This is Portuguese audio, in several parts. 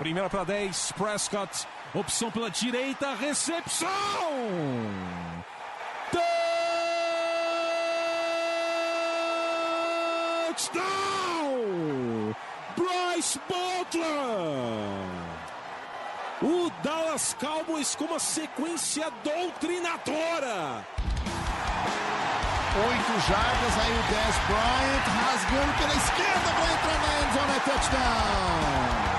Primeira para 10, Prescott. Opção pela direita, recepção! Touchdown! Bryce Butler! O Dallas Cowboys com uma sequência doutrinadora. Oito jardas, aí o Dez Bryant rasgando pela esquerda para entrar na endzone, é touchdown.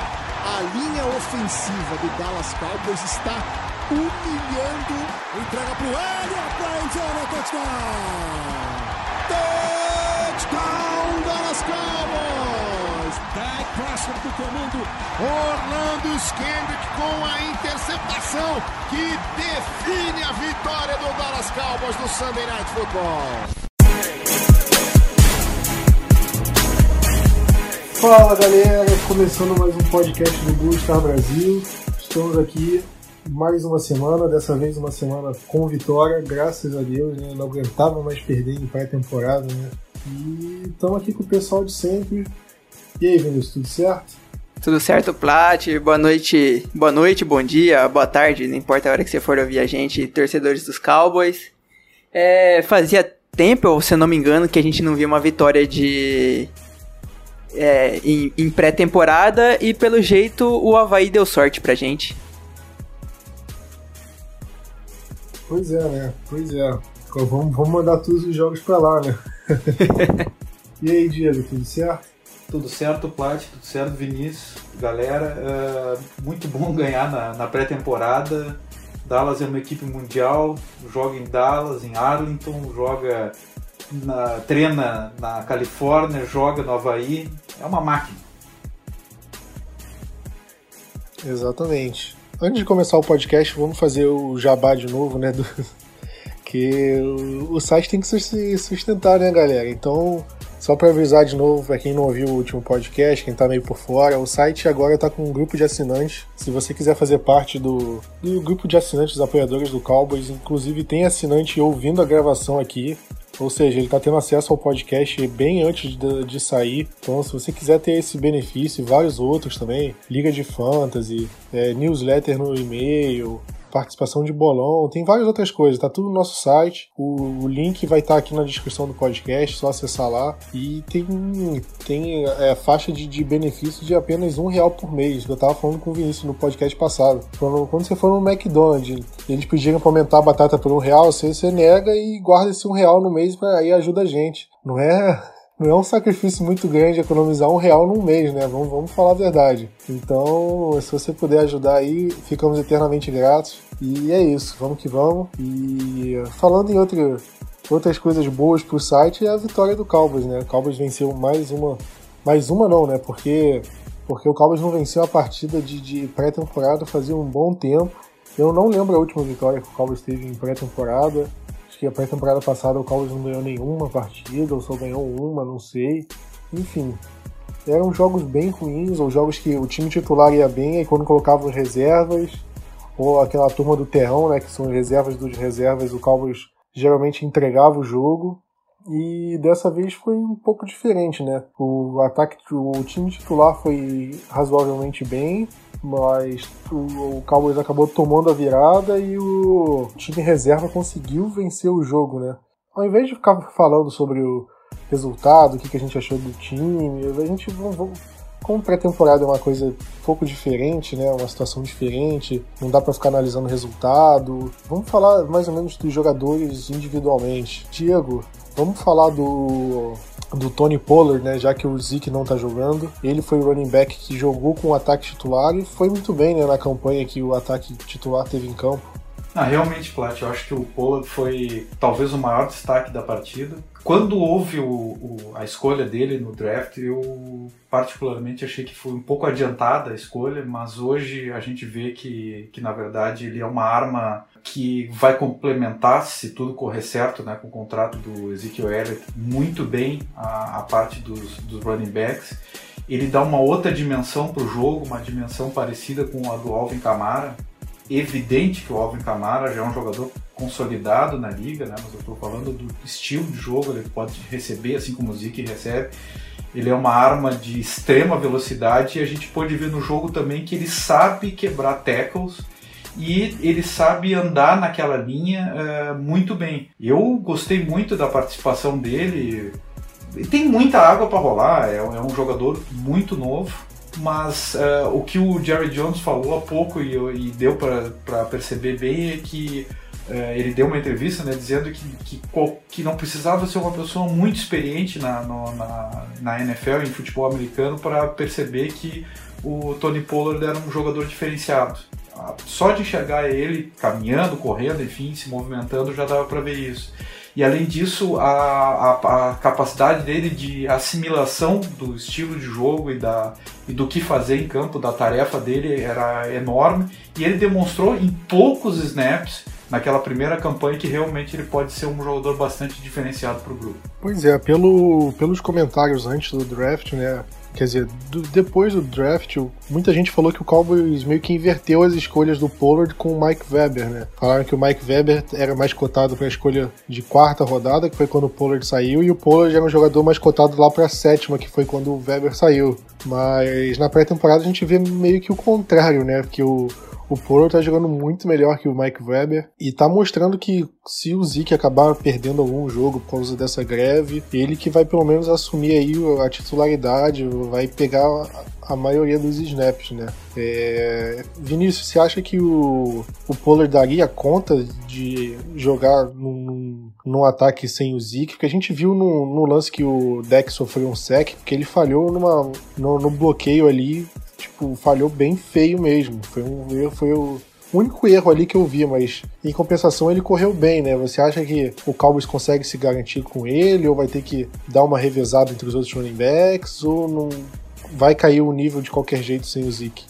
Linha ofensiva do Dallas Cowboys está humilhando. Entrega para o é touchdown. Touchdown, Dallas Cowboys. Dak Prescott do comando. Orlando Skendrick com a interceptação que define a vitória do Dallas Cowboys no Sunday Night Football. Fala galera, começando mais um podcast do Blue Star Brasil. Estamos aqui mais uma semana, dessa vez uma semana com vitória, graças a Deus, né? Não aguentava mais perder em pré-temporada, né? E estamos aqui com o pessoal de sempre. E aí, Vinícius, tudo certo? Tudo certo, Plat? Boa noite, boa noite, bom dia, boa tarde, não importa a hora que você for ouvir a gente, torcedores dos Cowboys. É, fazia tempo, se eu não me engano, que a gente não via uma vitória de é, em, em pré-temporada e pelo jeito o Havaí deu sorte pra gente. Pois é, né? Pois é. Então, vamos, vamos mandar todos os jogos pra lá, né? e aí, Diego, tudo certo? Tudo certo, Plat, tudo certo, Vinícius, galera. É muito bom ganhar na, na pré-temporada. Dallas é uma equipe mundial, joga em Dallas, em Arlington, joga na, treina na Califórnia, joga no Havaí. É uma máquina. Exatamente. Antes de começar o podcast, vamos fazer o jabá de novo, né? Do... Que o, site tem que se sustentar, né, galera? Então, só para avisar de novo, para quem não ouviu o último podcast, quem tá meio por fora, o site agora tá com um grupo de assinantes. Se você quiser fazer parte do, do grupo de assinantes apoiadores do Cowboys, inclusive tem assinante ouvindo a gravação aqui. Ou seja, ele está tendo acesso ao podcast bem antes de, de, sair. Então, se você quiser ter esse benefício e vários outros também, Liga de Fantasy, é, newsletter no e-mail, participação de bolão, tem várias outras coisas, tá tudo no nosso site. O, o link vai estar tá aqui na descrição do podcast, só acessar lá. E tem, tem é, faixa de, de benefício de apenas um real por mês. Eu tava falando com o Vinícius no podcast passado. Quando, quando você for no McDonald's, eles pediram para aumentar a batata por um real, você, você nega e guarda esse um real no mês para aí ajuda a gente. Não é não é um sacrifício muito grande economizar um real num mês, né? Vamos, vamos falar a verdade. Então, se você puder ajudar aí, ficamos eternamente gratos. E é isso, vamos que vamos. E falando em outra, outras coisas boas pro site, é a vitória do Cowboys, né? O Cowboys venceu mais uma. Mais uma não, né? Porque, porque o Cowboys não venceu a partida de, de pré-temporada fazia um bom tempo. Eu não lembro a última vitória que o Cowboys teve em pré-temporada que a pré-temporada passada o Cowboys não ganhou nenhuma partida, ou só ganhou uma, não sei. Enfim, eram jogos bem ruins, ou jogos que o time titular ia bem, e quando colocava as reservas, ou aquela turma do terrão, né, que são as reservas dos reservas, o Cowboys geralmente entregava o jogo. E dessa vez foi um pouco diferente, né? O ataque, o time titular foi razoavelmente bem, mas o, o Cowboys acabou tomando a virada e o time reserva conseguiu vencer o jogo, né? Ao invés de ficar falando sobre o resultado, o que, que a gente achou do time, a gente como pré-temporada é uma coisa um pouco diferente, né? Uma situação diferente, não dá para ficar analisando o resultado. Vamos falar mais ou menos dos jogadores individualmente. Diego, vamos falar do do Tony Pollard, né, já que o Zeke não tá jogando. Ele foi o running back que jogou com o ataque titular e foi muito bem né, na campanha que o ataque titular teve em campo. Ah, realmente, Plat, eu acho que o Pollard foi talvez o maior destaque da partida. Quando houve o, o, a escolha dele no draft, eu particularmente achei que foi um pouco adiantada a escolha, mas hoje a gente vê que, que na verdade ele é uma arma que vai complementar, se tudo correr certo, né, com o contrato do Ezekiel Elliott, muito bem a, a parte dos, dos running backs. Ele dá uma outra dimensão para o jogo, uma dimensão parecida com a do Alvin Kamara, evidente que o Alvin Kamara já é um jogador consolidado na liga, né? Mas eu estou falando do estilo de jogo, ele pode receber, assim como o Zeke recebe. Ele é uma arma de extrema velocidade e a gente pode ver no jogo também que ele sabe quebrar tackles e ele sabe andar naquela linha uh, muito bem. Eu gostei muito da participação dele. Tem muita água para rolar, é, é, um jogador muito novo, mas uh, o que o Jerry Jones falou há pouco e, e deu para perceber bem é que uh, ele deu uma entrevista né, dizendo que, que, que, não precisava ser uma pessoa muito experiente na, no, na, na NFL, em futebol americano, para perceber que o Tony Pollard era um jogador diferenciado só de enxergar ele caminhando, correndo, enfim, se movimentando, já dava para ver isso. E além disso, a, a, a, capacidade dele de assimilação do estilo de jogo e, da, e do que fazer em campo, da tarefa dele, era enorme. E ele demonstrou em poucos snaps naquela primeira campanha que realmente ele pode ser um jogador bastante diferenciado para o grupo. Pois é, pelo, pelos comentários antes do draft, né? Quer dizer, do, depois do draft, muita gente falou que o Cowboys meio que inverteu as escolhas do Pollard com o Mike Weber, né? Falaram que o Mike Weber era mais cotado para a escolha de quarta rodada, que foi quando o Pollard saiu, e o Pollard era um jogador mais cotado lá para a sétima, que foi quando o Weber saiu. Mas na pré-temporada a gente vê meio que o contrário, né? Que o o Poro tá jogando muito melhor que o Mike Weber e tá mostrando que se o Zeke acabar perdendo algum jogo por causa dessa greve, ele que vai pelo menos assumir aí a titularidade, vai pegar a maioria dos snaps, né? É... Vinícius, você acha que o, o Pollard daria conta de jogar num, num ataque sem o Zeke? Porque a gente viu no, no lance que o Deck sofreu um sec, que ele falhou numa, no, no bloqueio ali tipo, falhou bem feio mesmo. Foi um erro, foi o único erro ali que eu vi, mas em compensação ele correu bem, né? Você acha que o Cowboys consegue se garantir com ele ou vai ter que dar uma revezada entre os outros running backs ou não vai cair o nível de qualquer jeito sem o Zeke?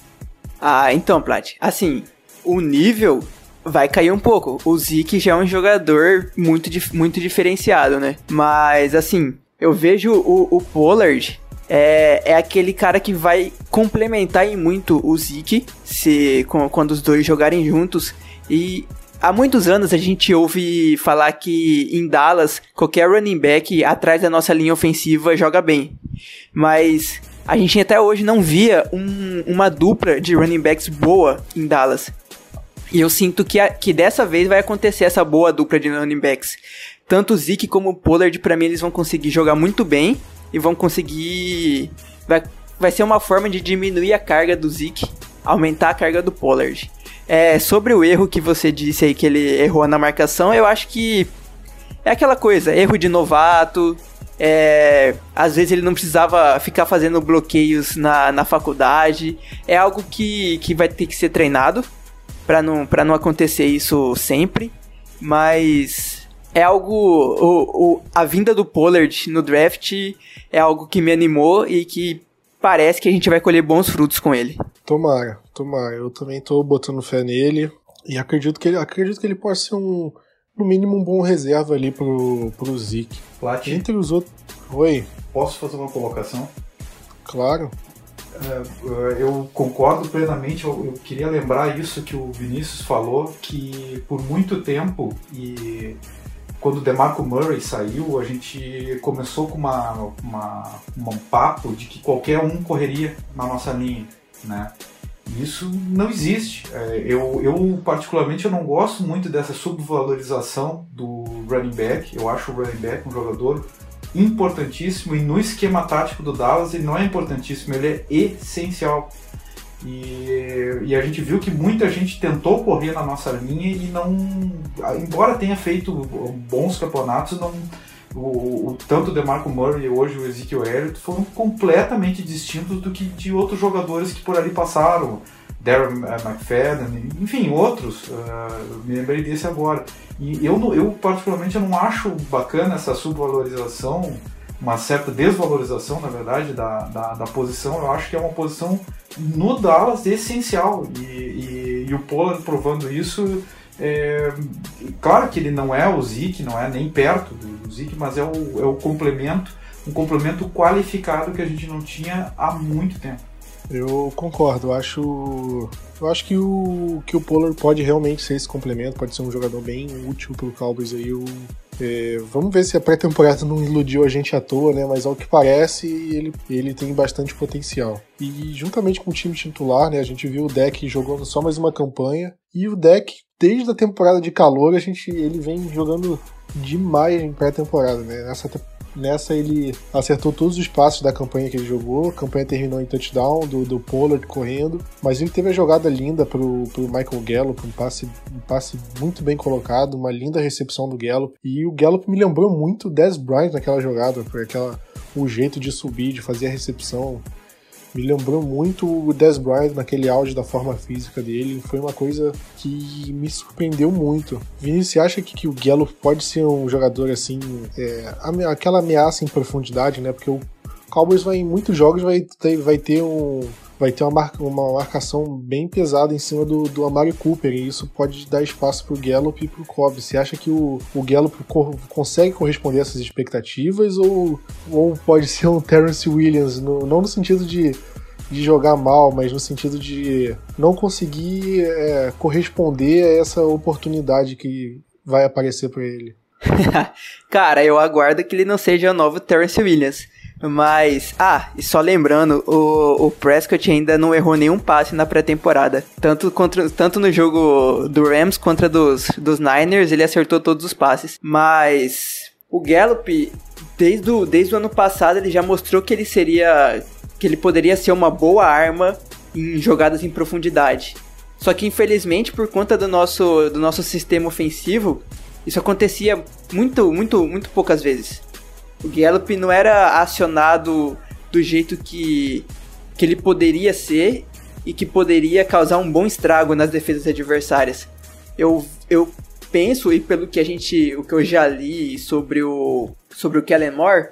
Ah, então, Plat, assim, o nível vai cair um pouco. O Zeke já é um jogador muito, muito diferenciado, né? Mas, assim, eu vejo o, o Pollard é, é aquele cara que vai complementar em muito o Zeke se, quando os dois jogarem juntos. E há muitos anos a gente ouve falar que em Dallas qualquer running back atrás da nossa linha ofensiva joga bem. Mas a gente até hoje não via um, uma dupla de running backs boa em Dallas. E eu sinto que, a, que dessa vez vai acontecer essa boa dupla de running backs. Tanto o Zeke como o Pollard, para mim, eles vão conseguir jogar muito bem e vão conseguir. Vai, vai ser uma forma de diminuir a carga do Zeke, aumentar a carga do Pollard. É, sobre o erro que você disse aí que ele errou na marcação, eu acho que é aquela coisa, erro de novato. É, às vezes ele não precisava ficar fazendo bloqueios na, na faculdade. É algo que, que vai ter que ser treinado para não, não acontecer isso sempre. Mas é algo. O, o, a vinda do Pollard no draft é algo que me animou e que parece que a gente vai colher bons frutos com ele. Tomara, tomara. Eu também tô botando fé nele e acredito que ele, acredito que ele possa ser um, no mínimo, um bom reserva ali pro, pro Zeke. Plat, Entre os outros. Oi. Posso fazer uma colocação? Claro. É, eu concordo plenamente. Eu, eu queria lembrar isso que o Vinícius falou, que por muito tempo e quando o DeMarco Murray saiu, a gente começou com uma, uma, um papo de que qualquer um correria na nossa linha, né? Isso não existe. É, eu, eu, particularmente, eu não gosto muito dessa subvalorização do running back. Eu acho o running back um jogador importantíssimo e no esquema tático do Dallas ele não é importantíssimo, ele é essencial. E, e, a gente viu que muita gente tentou correr na nossa linha e não. Embora tenha feito bons campeonatos, não, o, o, tanto o DeMarco Murray e hoje o Ezekiel Elliott foram completamente distintos do que de outros jogadores que por ali passaram. Darren McFadden, enfim, outros. Uh, me lembrei desse agora. E eu, eu, particularmente, eu não acho bacana essa subvalorização uma certa desvalorização, na verdade, da, da, da, posição. Eu acho que é uma posição no Dallas essencial. E, e, e o Pollard provando isso. É, claro que ele não é o Zeke, não é nem perto do, Zeke, mas é o, é o complemento, um complemento qualificado que a gente não tinha há muito tempo. Eu concordo, eu acho. Eu acho que o, que o Pollard pode realmente ser esse complemento, pode ser um jogador bem útil pro Cowboys aí. O, é, vamos ver se a pré-temporada não iludiu a gente à toa, né? Mas ao que parece, ele, ele tem bastante potencial. E juntamente com o time titular, né? A gente viu o deck jogando só mais uma campanha. E o deck, desde a temporada de calor, a gente, ele vem jogando demais em pré-temporada, né? Nessa Nessa ele acertou todos os passos da campanha que ele jogou. A campanha terminou em touchdown do, do Pollard correndo. Mas ele teve a jogada linda pro, pro Michael Gallup, um passe, um passe muito bem colocado, uma linda recepção do Gallup. E o Gallup me lembrou muito o Dez Bryant naquela jogada, por aquela, o jeito de subir, de fazer a recepção me lembrou muito o Dez Bryant naquele auge da forma física dele. Foi uma coisa que me surpreendeu muito. Vinícius, você acha que, que o Gallup pode ser um jogador assim, é, aquela ameaça em profundidade, né? Porque o Cowboys vai em muitos jogos vai ter, vai ter um vai ter uma, marca, uma marcação bem pesada em cima do, do Amari Cooper, e isso pode dar espaço para o Gallup e para o Cobb. Você acha que o, o Gallup co consegue corresponder a essas expectativas, ou, ou pode ser um Terrence Williams, no, não no sentido de, de jogar mal, mas no sentido de não conseguir é, corresponder a essa oportunidade que vai aparecer para ele? Cara, eu aguardo que ele não seja o novo Terrence Williams. Mas, ah, e só lembrando, o, o Prescott ainda não errou nenhum passe na pré-temporada. Tanto, contra, tanto no jogo do Rams contra dos, dos Niners, ele acertou todos os passes. Mas o Gallup, desde o, desde o ano passado, ele já mostrou que ele seria. que ele poderia ser uma boa arma em jogadas em profundidade. Só que infelizmente, por conta do nosso, do nosso sistema ofensivo, isso acontecia muito, muito, muito poucas vezes. O Gallup não era acionado do jeito que, que ele poderia ser e que poderia causar um bom estrago nas defesas adversárias. Eu, eu penso, e pelo que a gente. o que eu já li sobre o. sobre o Kellen Moore,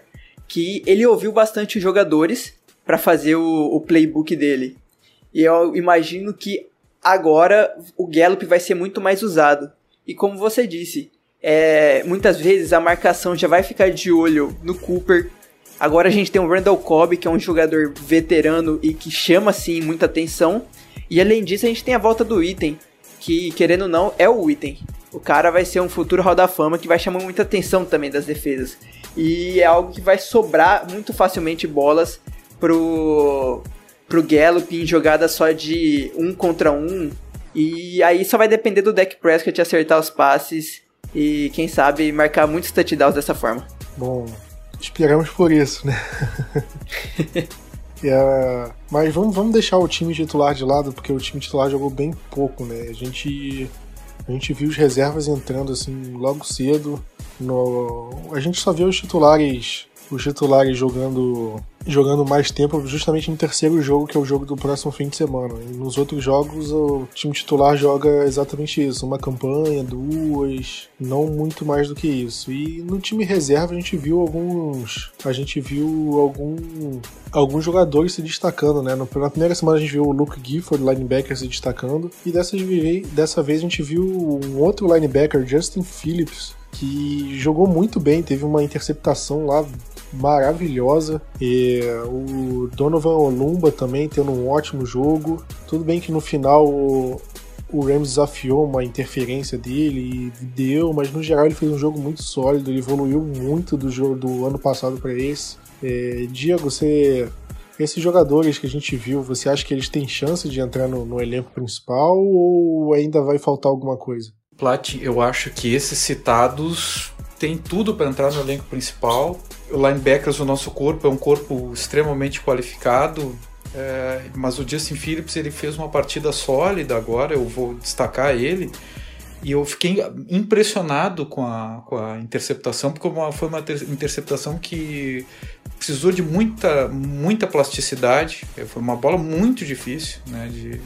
que ele ouviu bastante os jogadores para fazer o, o playbook dele. E eu imagino que agora o Gallup vai ser muito mais usado. E como você disse, é, muitas vezes a marcação já vai ficar de olho no Cooper. Agora a gente tem o Randall Cobb, que é um jogador veterano e que chama assim muita atenção. E além disso, a gente tem a volta do item, que querendo ou não é o item. O cara vai ser um futuro Hall da Fama que vai chamar muita atenção também das defesas. E é algo que vai sobrar muito facilmente bolas pro, pro Gallup em jogada só de um contra um. E aí só vai depender do deck Prescott acertar os passes e quem sabe marcar muitos touchdowns dessa forma. Bom, esperamos por isso, né? é, mas vamos, vamos deixar o time titular de lado, porque o time titular jogou bem pouco, né? A gente, a gente viu os reservas entrando assim logo cedo. No, a gente só viu os titulares os titulares jogando jogando mais tempo justamente no terceiro jogo, que é o jogo do próximo fim de semana. E nos outros jogos, o time titular joga exatamente isso: uma campanha, duas, não muito mais do que isso. E no time reserva, a gente viu alguns. A gente viu algum, alguns jogadores se destacando, né? Na primeira semana, a gente viu o Luke Gifford, linebacker, se destacando. E dessa, dessa vez, a gente viu um outro linebacker, Justin Phillips, que jogou muito bem, teve uma interceptação lá maravilhosa. E o Donovan Olumba também tendo um ótimo jogo. Tudo bem que no final o, o Rams desafiou uma interferência dele e deu, mas no geral ele fez um jogo muito sólido, ele evoluiu muito do jogo do ano passado para esse. É, Diego, você esses jogadores que a gente viu, você acha que eles têm chance de entrar no, no elenco principal ou ainda vai faltar alguma coisa? Plat, eu acho que esses citados têm tudo para entrar no elenco principal. Linebackers, o nosso corpo é um corpo extremamente qualificado, é, mas o Justin Phillips ele fez uma partida sólida agora, eu vou destacar ele. E eu fiquei impressionado com a, com a interceptação, porque foi uma interceptação que precisou de muita, muita plasticidade. Foi uma bola muito difícil né, de,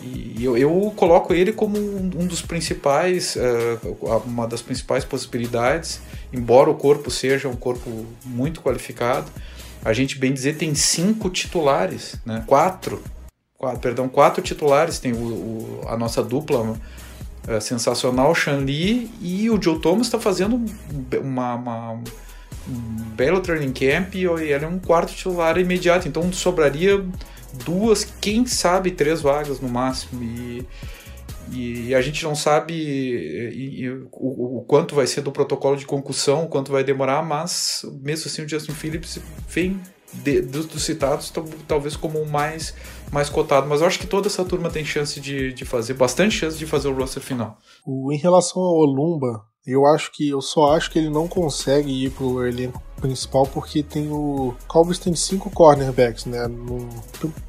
e eu, eu coloco ele como um, dos principais, uh, uma das principais possibilidades, embora o corpo seja um corpo muito qualificado. A gente, bem dizer, tem cinco titulares, né? quatro, quatro perdão, quatro titulares. Tem o, o a nossa dupla uh, sensacional, Shan Lee, e o Joe Thomas está fazendo uma, uma, um belo training camp e ele é um quarto titular imediato. Então sobraria duas, quem sabe três vagas no máximo. E, e a gente não sabe e, e, o, o, quanto vai ser do protocolo de concussão, o quanto vai demorar, mas mesmo assim o Justin Phillips vem de, dos, dos, citados talvez como o mais, mais cotado. Mas eu acho que toda essa turma tem chance de, de fazer, bastante chance de fazer o roster final. Em relação ao Olumba, eu acho que eu só acho que ele não consegue ir pro elenco principal porque tem o Cowboys tem cinco cornerbacks, né? No,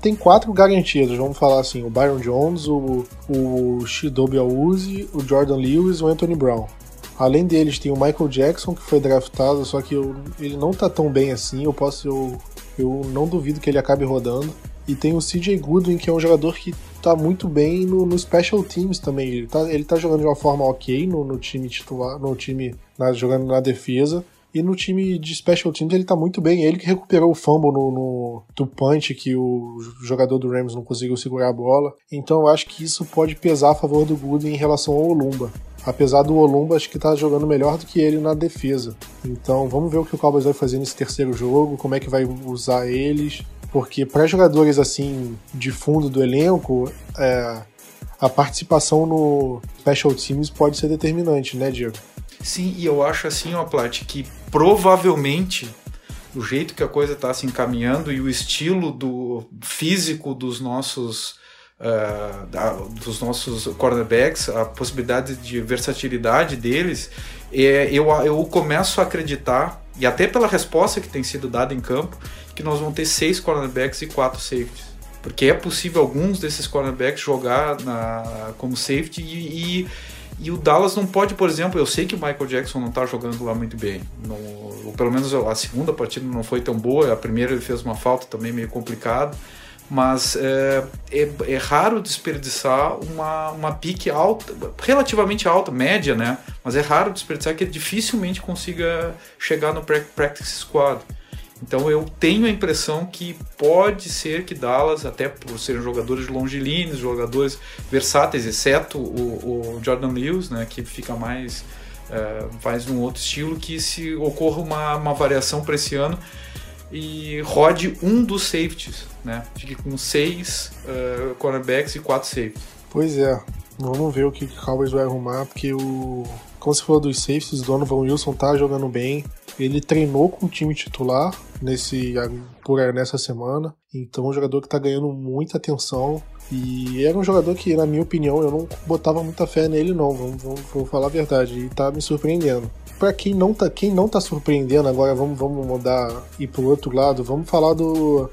tem quatro garantidos, vamos falar assim, o Byron Jones, o, o Shidobi Awuzie, o Jordan Lewis, o Anthony Brown. Além deles tem o Michael Jackson que foi draftado, só que eu, ele não tá tão bem assim. Eu posso eu, eu não duvido que ele acabe rodando. E tem o CJ Goodwin, que é um jogador que tá muito bem no, no Special Teams também. Ele tá, ele tá jogando de uma forma ok no, no time titular, no time na, jogando na defesa. E no time de Special Teams ele tá muito bem. Ele que recuperou o fumble no, no, do punch que o jogador do Rams não conseguiu segurar a bola. Então eu acho que isso pode pesar a favor do Goodwin em relação ao Olumba. Apesar do Olumba, acho que tá jogando melhor do que ele na defesa. Então vamos ver o que o Cowboys vai fazer nesse terceiro jogo, como é que vai usar eles. Porque para jogadores assim de fundo do elenco, é, a participação no Special Teams pode ser determinante, né, Diego? Sim, e eu acho assim, ó, Plat, que provavelmente o jeito que a coisa está se encaminhando e o estilo do físico dos nossos uh, da, dos nossos cornerbacks, a possibilidade de versatilidade deles, é, eu, eu começo a acreditar, e até pela resposta que tem sido dada em campo, que nós vamos ter seis cornerbacks e quatro safeties. Porque é possível alguns desses cornerbacks jogar na, como safety e, e, e, o Dallas não pode, por exemplo, eu sei que o Michael Jackson não está jogando lá muito bem. Ou pelo menos a segunda partida não foi tão boa, a primeira ele fez uma falta também meio complicado mas é, é, é, raro desperdiçar uma, uma pique alta, relativamente alta, média, né? Mas é raro desperdiçar que ele dificilmente consiga chegar no practice squad. Então eu tenho a impressão que pode ser que Dallas, até por serem jogadores longilíneos, jogadores versáteis, exceto o, o Jordan Lewis, né, que fica mais é, faz um outro estilo, que se ocorra uma, uma variação para esse ano e rode um dos safeties, né? Fique com seis uh, cornerbacks e quatro safeties. Pois é, vamos ver o que o Cowboys vai arrumar, porque o. Como você falou dos safeties, o Donovan Wilson tá jogando bem. Ele treinou com o time titular nesse, por nessa semana. Então, é um jogador que tá ganhando muita atenção. E era um jogador que, na minha opinião, eu não botava muita fé nele, não. Vamos, vamos, vou falar a verdade. E tá me surpreendendo para quem não tá, quem não tá surpreendendo agora, vamos, vamos mudar e pro outro lado, vamos falar do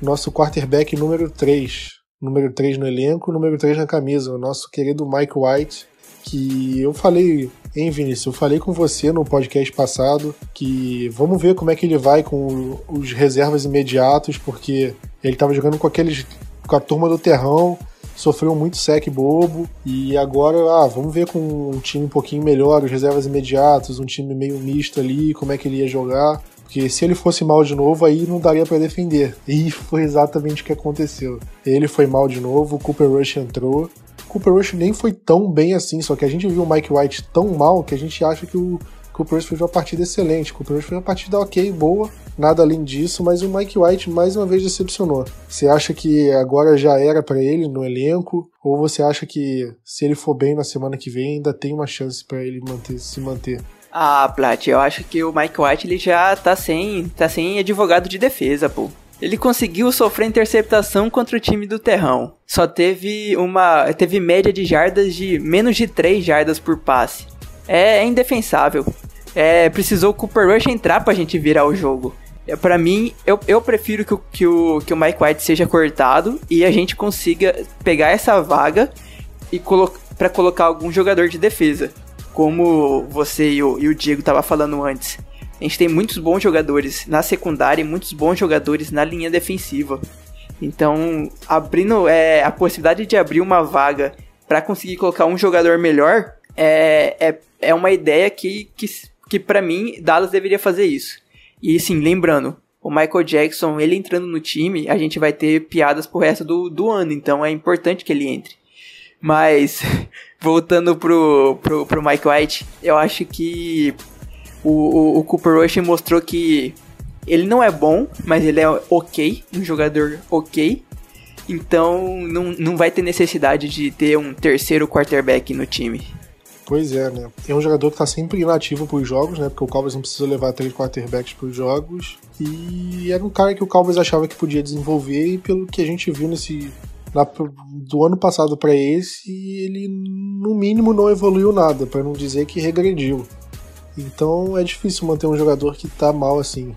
nosso quarterback número 3. Número 3 no elenco, número 3 na camisa, o nosso querido Mike White, que eu falei, hein, Vinícius, eu falei com você no podcast passado que vamos ver como é que ele vai com os reservas imediatos, porque ele tava jogando com aqueles com a turma do terrão sofreu muito sec bobo e agora, ah, vamos ver com um time um pouquinho melhor, os reservas imediatos, um time meio misto ali, como é que ele ia jogar. Porque se ele fosse mal de novo, aí não daria para defender. E foi exatamente o que aconteceu. Ele foi mal de novo, o Cooper Rush entrou. Cooper Rush nem foi tão bem assim, só que a gente viu o Mike White tão mal que a gente acha que o Cooper Rush fez uma partida excelente. O Cooper Rush fez uma partida ok, boa, nada além disso, mas o Mike White mais uma vez decepcionou. Você acha que agora já era para ele no elenco? Ou você acha que se ele for bem na semana que vem ainda tem uma chance para ele manter, se manter? Ah, Plat, eu acho que o Mike White ele já tá sem, tá sem advogado de defesa, pô. Ele conseguiu sofrer interceptação contra o time do Terrão. Só teve uma. teve média de jardas de menos de 3 jardas por passe. É, é indefensável. É, precisou o Cooper Rush entrar pra gente virar o jogo. É, para mim, eu, eu prefiro que o, que, o, que o Mike White seja cortado e a gente consiga pegar essa vaga e colo para colocar algum jogador de defesa. Como você e o, e o Diego tava falando antes. A gente tem muitos bons jogadores na secundária e muitos bons jogadores na linha defensiva. Então, abrindo é, a possibilidade de abrir uma vaga para conseguir colocar um jogador melhor é, é, é uma ideia que, que, que para mim, Dallas deveria fazer isso. E sim, lembrando, o Michael Jackson, ele entrando no time, a gente vai ter piadas pro resto do, do ano, então é importante que ele entre. Mas, voltando pro, pro, pro Mike White, eu acho que o, o, o Cooper Rush mostrou que ele não é bom, mas ele é ok, um jogador ok. Então não, não vai ter necessidade de ter um terceiro quarterback no time. Pois é, né? É um jogador que tá sempre inativo pros jogos, né? Porque o Cowboys não precisa levar três quarterbacks pros jogos. E era um cara que o Cowboys achava que podia desenvolver e pelo que a gente viu nesse na, do ano passado para esse, ele no mínimo não evoluiu nada, para não dizer que regrediu. Então é difícil manter um jogador que tá mal assim.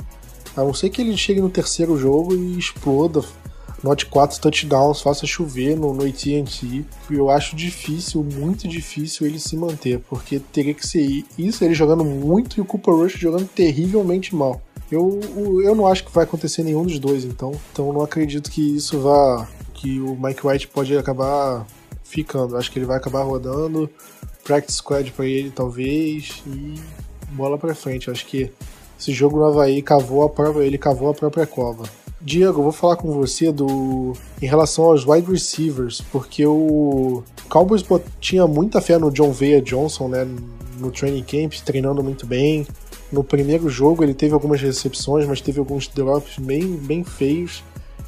A não ser que ele chegue no terceiro jogo e exploda, note quatro touchdowns, faça chover no, no AT&T. Eu acho difícil, muito difícil ele se manter, porque teria que ser isso, ele jogando muito e o Cooper Rush jogando terrivelmente mal. Eu, eu não acho que vai acontecer nenhum dos dois, então. Então não acredito que isso vá que o Mike White pode acabar ficando. Acho que ele vai acabar rodando. Practice squad para ele, talvez. E bola para frente. Acho que esse jogo no Havaí cavou a própria, ele cavou a própria cova. Diego, vou falar com você do em relação aos wide receivers, porque o Cowboys tinha muita fé no John Veia Johnson, né, no training camp, treinando muito bem. No primeiro jogo ele teve algumas recepções, mas teve alguns drops bem, bem feios.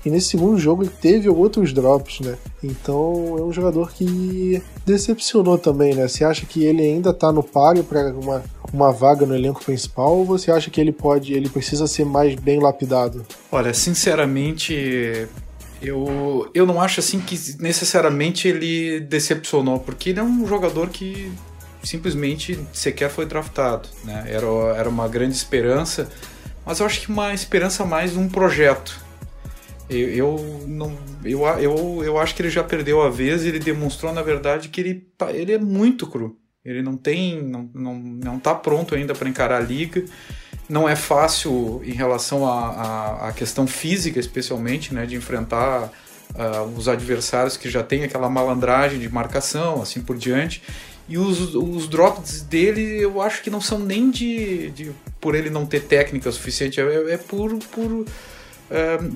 E nesse segundo jogo ele teve outros drops, né? Então é um jogador que decepcionou também, né? Você acha que ele ainda tá no páreo para uma, uma vaga no elenco principal ou você acha que ele pode, ele precisa ser mais bem lapidado? Olha, sinceramente, eu, eu não acho assim que necessariamente ele decepcionou, porque ele é um jogador que simplesmente sequer foi draftado, né? Era, era uma grande esperança, mas eu acho que uma esperança mais um projeto eu, eu, não, eu, eu, eu acho que ele já perdeu a vez e ele demonstrou, na verdade, que ele, ele é muito cru. Ele não tem. não, não, não tá pronto ainda para encarar a liga. Não é fácil em relação à questão física, especialmente, né, de enfrentar uh, os adversários que já tem aquela malandragem de marcação, assim por diante. E os, os drops dele eu acho que não são nem de, de por ele não ter técnica suficiente, é, é por, por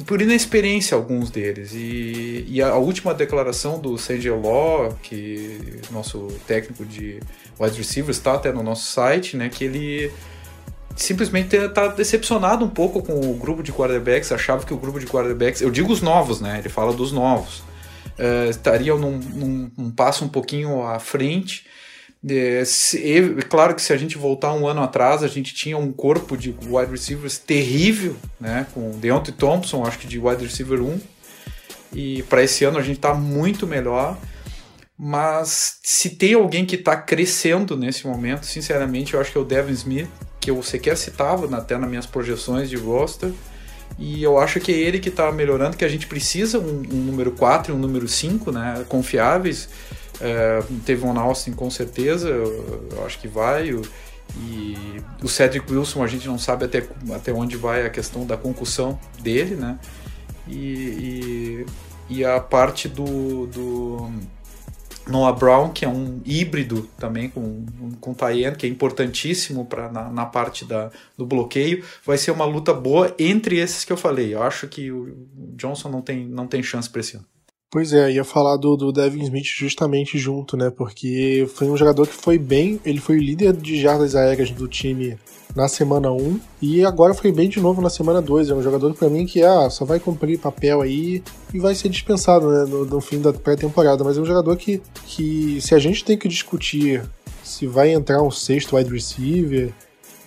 por inexperiência alguns deles. E, e, a última declaração do CJ Law, que nosso técnico de wide receivers está até no nosso site, né, que ele simplesmente está decepcionado um pouco com o grupo de quarterbacks, achava que o grupo de quarterbacks, eu digo os novos, né, ele fala dos novos, uh, estariam num, num, num passo um pouquinho à frente, é, se, claro que se a gente voltar um ano atrás, a gente tinha um corpo de wide receivers terrível, né? Com Deontay Thompson, acho que de wide receiver 1. E para esse ano a gente está muito melhor. Mas se tem alguém que está crescendo nesse momento, sinceramente, eu acho que é o Devin Smith, que eu sequer citava até nas minhas projeções de roster. E eu acho que é ele que está melhorando, que a gente precisa um, um número 4 e um número 5, né? Confiáveis é, teve um Austin com certeza, eu, eu acho que vai. O, e o Cedric Wilson a gente não sabe até, até onde vai a questão da concussão dele, né? E, e, e a parte do, do Noah Brown, que é um híbrido também com, com Tyen, que é importantíssimo pra, na, na parte da, do bloqueio, vai ser uma luta boa entre esses que eu falei. Eu acho que o Johnson não tem, não tem chance para esse ano. Pois é, ia falar do, do Devin Smith justamente junto, né? Porque foi um jogador que foi bem, ele foi o líder de jardas aéreas do time na semana 1 e agora foi bem de novo na semana 2. É um jogador para mim que ah, só vai cumprir papel aí e vai ser dispensado né, no, no fim da pré-temporada. Mas é um jogador que, que, se a gente tem que discutir se vai entrar um sexto wide receiver,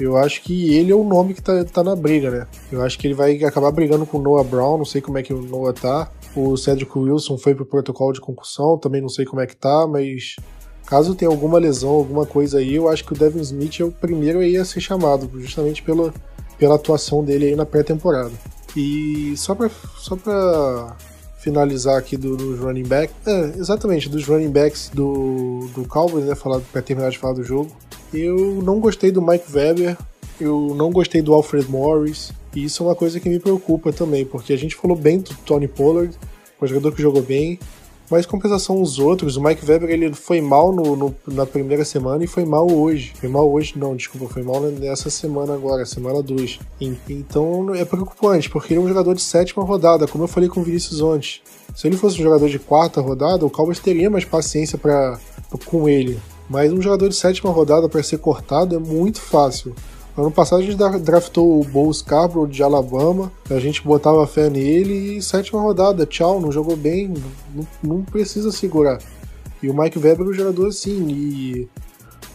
eu acho que ele é o nome que tá, tá na briga, né? Eu acho que ele vai acabar brigando com o Noah Brown, não sei como é que o Noah tá. O Cedric Wilson foi pro protocolo de concussão, também não sei como é que tá, mas caso tenha alguma lesão, alguma coisa aí, eu acho que o Devin Smith é o primeiro aí a ser chamado, justamente pela, pela atuação dele aí na pré-temporada. E só pra, só pra finalizar aqui do, dos running backs, é, exatamente, dos running backs do, do Cowboys, né, falar, pra terminar de falar do jogo, eu não gostei do Mike Weber, eu não gostei do Alfred Morris, e isso é uma coisa que me preocupa também, porque a gente falou bem do Tony Pollard, um jogador que jogou bem, mas compensação os outros, o Mike Weber ele foi mal no, no, na primeira semana e foi mal hoje. Foi mal hoje, não, desculpa, foi mal nessa semana agora, semana 2. Então é preocupante, porque ele é um jogador de sétima rodada, como eu falei com o Vinícius ontem. Se ele fosse um jogador de quarta rodada, o Cowboys teria mais paciência para com ele. Mas um jogador de sétima rodada para ser cortado é muito fácil. Ano passado a gente draftou o Bo Scarborough de Alabama, a gente botava fé nele e sétima rodada, tchau, não jogou bem, não, não precisa segurar. E o Mike Weber é um jogador assim, e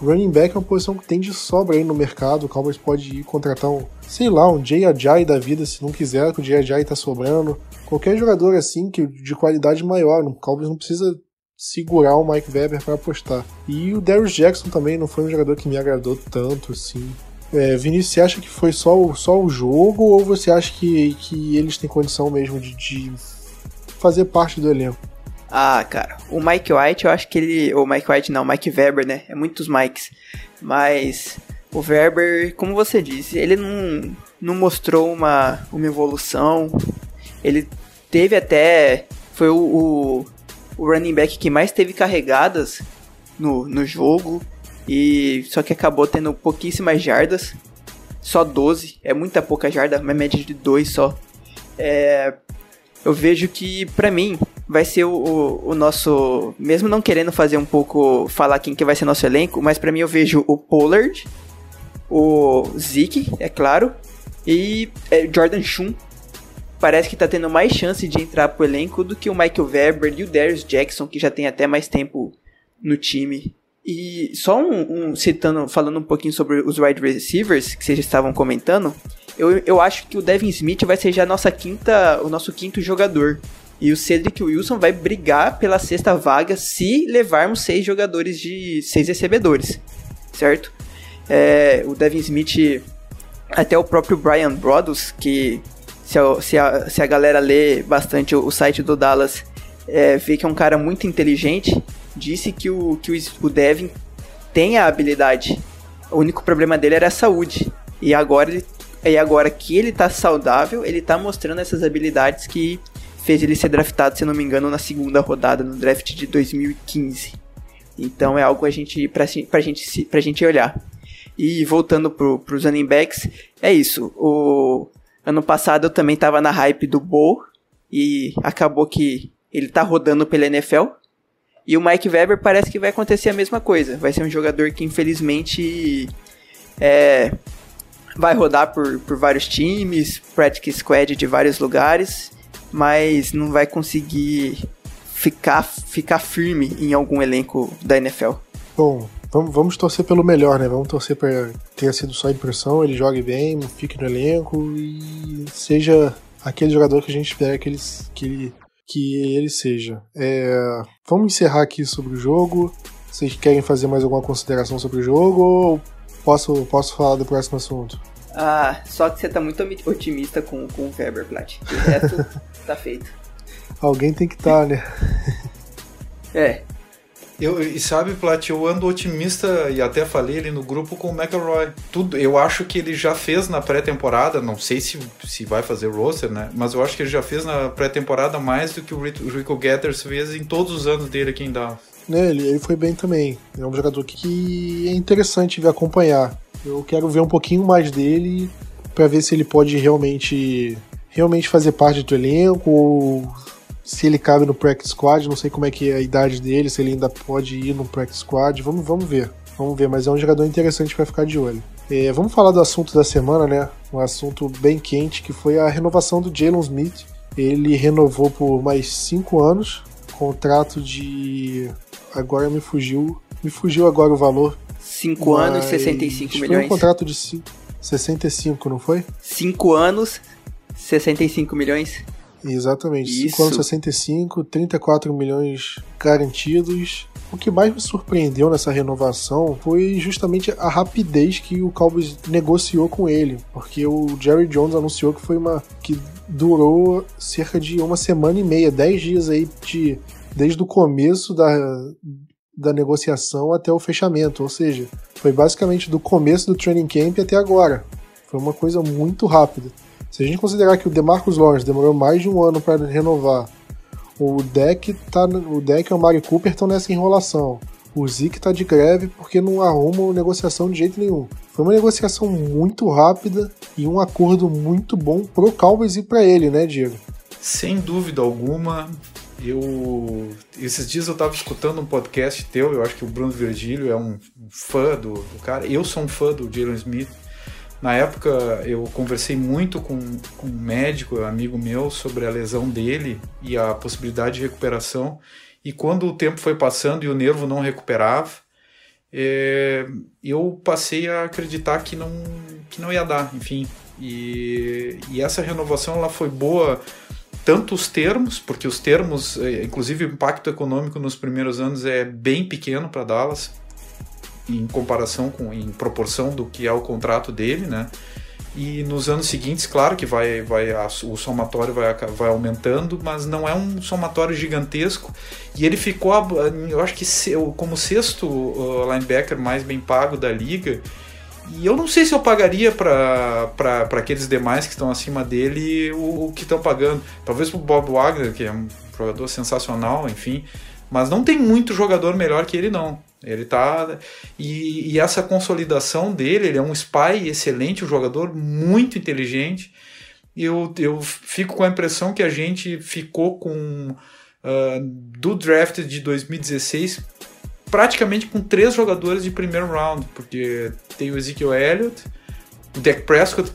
running back é uma posição que tem de sobra aí no mercado, o Cowboys pode ir contratar um, sei lá, um Jay Ajay da vida, se não quiser, que o Jay Ajay tá sobrando. Qualquer jogador assim, que de qualidade maior, o Cowboys não precisa segurar o Mike Weber para apostar. E o Darius Jackson também não foi um jogador que me agradou tanto, assim. É, Vinícius, você acha que foi só só o jogo ou você acha que, que eles têm condição mesmo de, de fazer parte do elenco? Ah, cara, o Mike White, eu acho que ele. O Mike White não, Mike Weber, né? É muitos Mikes. Mas o Weber, como você disse, ele não, não mostrou uma, uma evolução. Ele teve até. Foi o, o, o running back que mais teve carregadas no, no jogo. E só que acabou tendo pouquíssimas jardas. Só 12. É muita pouca jarda, uma média de 2 só. É, eu vejo que, para mim, vai ser o, o, o, nosso. Mesmo não querendo fazer um pouco. falar quem que vai ser nosso elenco, mas para mim eu vejo o Pollard, o Zeke, é claro, e é, Jordan Shun. Parece que tá tendo mais chance de entrar pro elenco do que o Michael Weber e o Darius Jackson, que já tem até mais tempo no time. E só um, um, citando, falando um pouquinho sobre os wide receivers que vocês estavam comentando, eu, eu acho que o Devin Smith vai ser já nossa quinta, o nosso quinto jogador. E o Cedric Wilson vai brigar pela sexta vaga se levarmos seis jogadores de seis recebedores, certo? É, o Devin Smith, até o próprio Brian Broaddus, que se a, se a, se a galera lê bastante o, o site do Dallas, é, vê que é um cara muito inteligente, disse que o, que o, Devin tem a habilidade. O único problema dele era a saúde. E agora ele e agora que ele tá saudável, ele tá mostrando essas habilidades que fez ele ser draftado, se não me engano, na segunda rodada no draft de 2015. Então é algo a gente, pra, pra, gente, pra gente olhar. E voltando pro, pros running backs, é isso. O ano passado eu também tava na hype do Bo e acabou que ele tá rodando pela NFL. E o Mike Weber parece que vai acontecer a mesma coisa. Vai ser um jogador que infelizmente é, vai rodar por, por vários times, practice squad de vários lugares mas não vai conseguir ficar, ficar firme em algum elenco da NFL. Bom, vamos, vamos torcer pelo melhor, né? Vamos torcer para tenha sido só impressão, ele jogue bem, fique no elenco e seja aquele jogador que a gente espera que ele, que ele, que ele seja. É, vamos encerrar aqui sobre o jogo. Vocês querem fazer mais alguma consideração sobre o jogo ou posso, posso falar do próximo assunto? Ah, só que você tá muito otimista com, com o Weber, Plat. O resto tá feito. Alguém tem que estar, tá, né? é. Eu, e sabe, Plat, eu ando otimista e até falei ali no grupo com o McElroy. Tudo, eu acho que ele já fez na pré-temporada, não sei se, se vai fazer roster, né? Mas eu acho que ele já fez na pré-temporada mais do que o Rico Getters fez em todos os anos dele aqui em Dallas. É, ele, ele foi bem também. É um jogador que é interessante ver acompanhar. Eu quero ver um pouquinho mais dele para ver se ele pode realmente realmente fazer parte do elenco ou se ele cabe no practice squad, não sei como é que é a idade dele, se ele ainda pode ir no practice squad, vamos, vamos ver. Vamos ver, mas é um jogador interessante para ficar de olho. É, vamos falar do assunto da semana, né? Um assunto bem quente que foi a renovação do Jalen Smith. Ele renovou por mais cinco anos, contrato de agora me fugiu, me fugiu agora o valor, 5 anos, 65 milhões. Foi um contrato de 65, não foi? 5 anos, 65 milhões. Exatamente. 5 anos, 65, 34 milhões garantidos. O que mais me surpreendeu nessa renovação foi justamente a rapidez que o Cowboys negociou com ele, porque o Jerry Jones anunciou que foi uma que durou cerca de uma semana e meia, 10 dias aí de desde o começo da, da negociação até o fechamento, ou seja, foi basicamente do começo do training camp até agora. Foi uma coisa muito rápida. Se a gente considerar que o DeMarcus Lawrence demorou mais de um ano para renovar, o Deck tá, o Deck e o Mari Cooper estão nessa enrolação. O Zeke tá de greve porque não arruma negociação de jeito nenhum. Foi uma negociação muito rápida e um acordo muito bom pro Cowboys e para ele, né, Diego? Sem dúvida alguma, eu esses dias eu estava escutando um podcast teu, eu acho que o Bruno Virgílio é um fã do, do cara. Eu sou um fã do Jalen Smith, Na época eu conversei muito com, com um médico, amigo meu, sobre a lesão dele e a possibilidade de recuperação. E quando o tempo foi passando e o nervo não recuperava, é, eu passei a acreditar que não, que não ia dar, enfim. E, e essa renovação ela foi boa tanto os termos, porque os termos, é, inclusive o impacto econômico nos primeiros anos é bem pequeno para Dallas, em comparação com, em proporção do que é o contrato dele, né? E nos anos seguintes, claro que vai, vai o somatório vai, vai aumentando, mas não é um somatório gigantesco. E ele ficou, eu acho que como sexto linebacker mais bem pago da liga. E eu não sei se eu pagaria para aqueles demais que estão acima dele o, o que estão pagando. Talvez para o Bob Wagner, que é um jogador sensacional, enfim. Mas não tem muito jogador melhor que ele, não. Ele tá. E, e, essa consolidação dele, ele é um spy excelente, um jogador muito inteligente. Eu, eu fico com a impressão que a gente ficou com. Uh, do draft de 2016 praticamente com três jogadores de primeiro round, porque tem o Ezekiel Elliott, o Dak Prescott,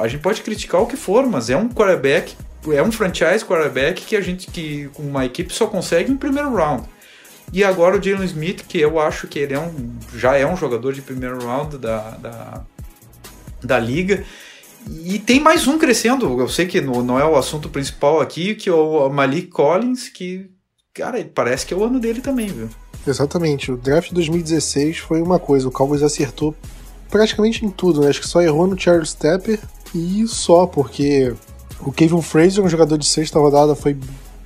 a gente pode criticar o que for, mas é um quarterback, é um franchise quarterback que a gente que uma equipe só consegue em primeiro round. E agora o Jalen Smith, que eu acho que ele é um, já é um jogador de primeiro round da, da, da liga. E tem mais um crescendo. Eu sei que no, não é o assunto principal aqui, que é o Malik Collins, que, cara, parece que é o ano dele também, viu? Exatamente. O draft de 2016 foi uma coisa. O Cowboys acertou praticamente em tudo, né? Acho que só errou no Charles Stepper e só, porque o Kevin Fraser, um jogador de sexta rodada, foi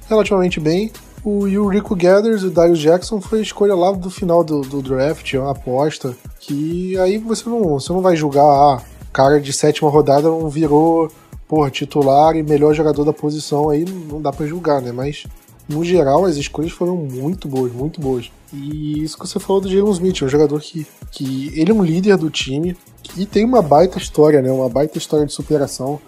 relativamente bem. O, o Rico Gathers e o Darius Jackson foi escolha lá do final do, do draft, é uma aposta. Que aí você não, você não vai julgar, ah, cara de sétima rodada não virou, porra, titular e melhor jogador da posição, aí não dá para julgar, né? Mas no geral as escolhas foram muito boas, muito boas. E isso que você falou do Jalen Smith, é um jogador que, que ele é um líder do time e tem uma baita história, né? Uma baita história de superação.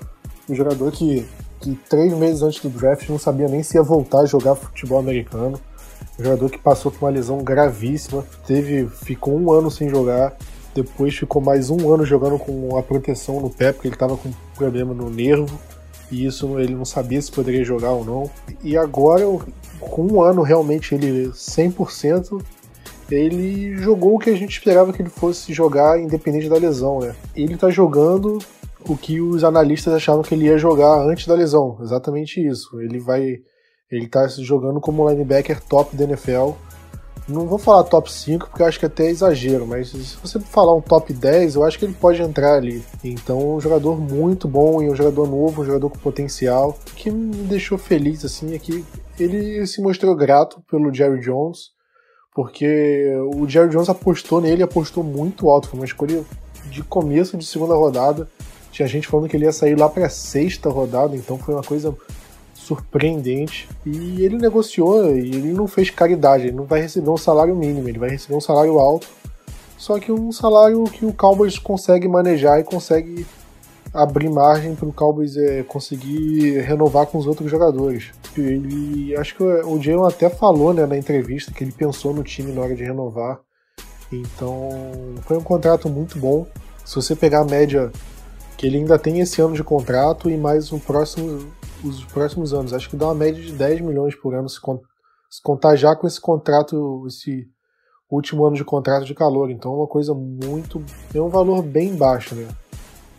Um jogador que que três meses antes do draft não sabia nem se ia voltar a jogar futebol americano. Um jogador que passou por uma lesão gravíssima, teve, ficou um ano sem jogar, depois ficou mais um ano jogando com a proteção no pé, porque ele estava com problema no nervo, e isso ele não sabia se poderia jogar ou não. E agora, com um ano realmente ele 100%, ele jogou o que a gente esperava que ele fosse jogar, independente da lesão, né? Ele tá jogando o que os analistas achavam que ele ia jogar antes da lesão. Exatamente isso. Ele vai. Ele tá jogando como linebacker top da NFL. Não vou falar top 5 porque eu acho que é até exagero, mas se você falar um top 10, eu acho que ele pode entrar ali. Então, um jogador muito bom e um jogador novo, um jogador com potencial. O que me deixou feliz assim é que ele se mostrou grato pelo Jerry Jones, porque o Jerry Jones apostou nele, apostou muito alto, foi uma escolha de começo de segunda rodada. Tinha gente falando que ele ia sair lá para sexta rodada, então foi uma coisa surpreendente. E ele negociou e ele não fez caridade, ele não vai receber um salário mínimo, ele vai receber um salário alto. Só que um salário que o Cowboys consegue manejar e consegue abrir margem para o Cowboys é, conseguir renovar com os outros jogadores. Ele, acho que o Jalen até falou né, na entrevista que ele pensou no time na hora de renovar. Então foi um contrato muito bom. Se você pegar a média que ele ainda tem esse ano de contrato e mais um próximo, os próximos anos. Acho que dá uma média de 10 milhões por ano se, se contar já com esse contrato, esse último ano de contrato de calor. Então é uma coisa muito. é um valor bem baixo, né?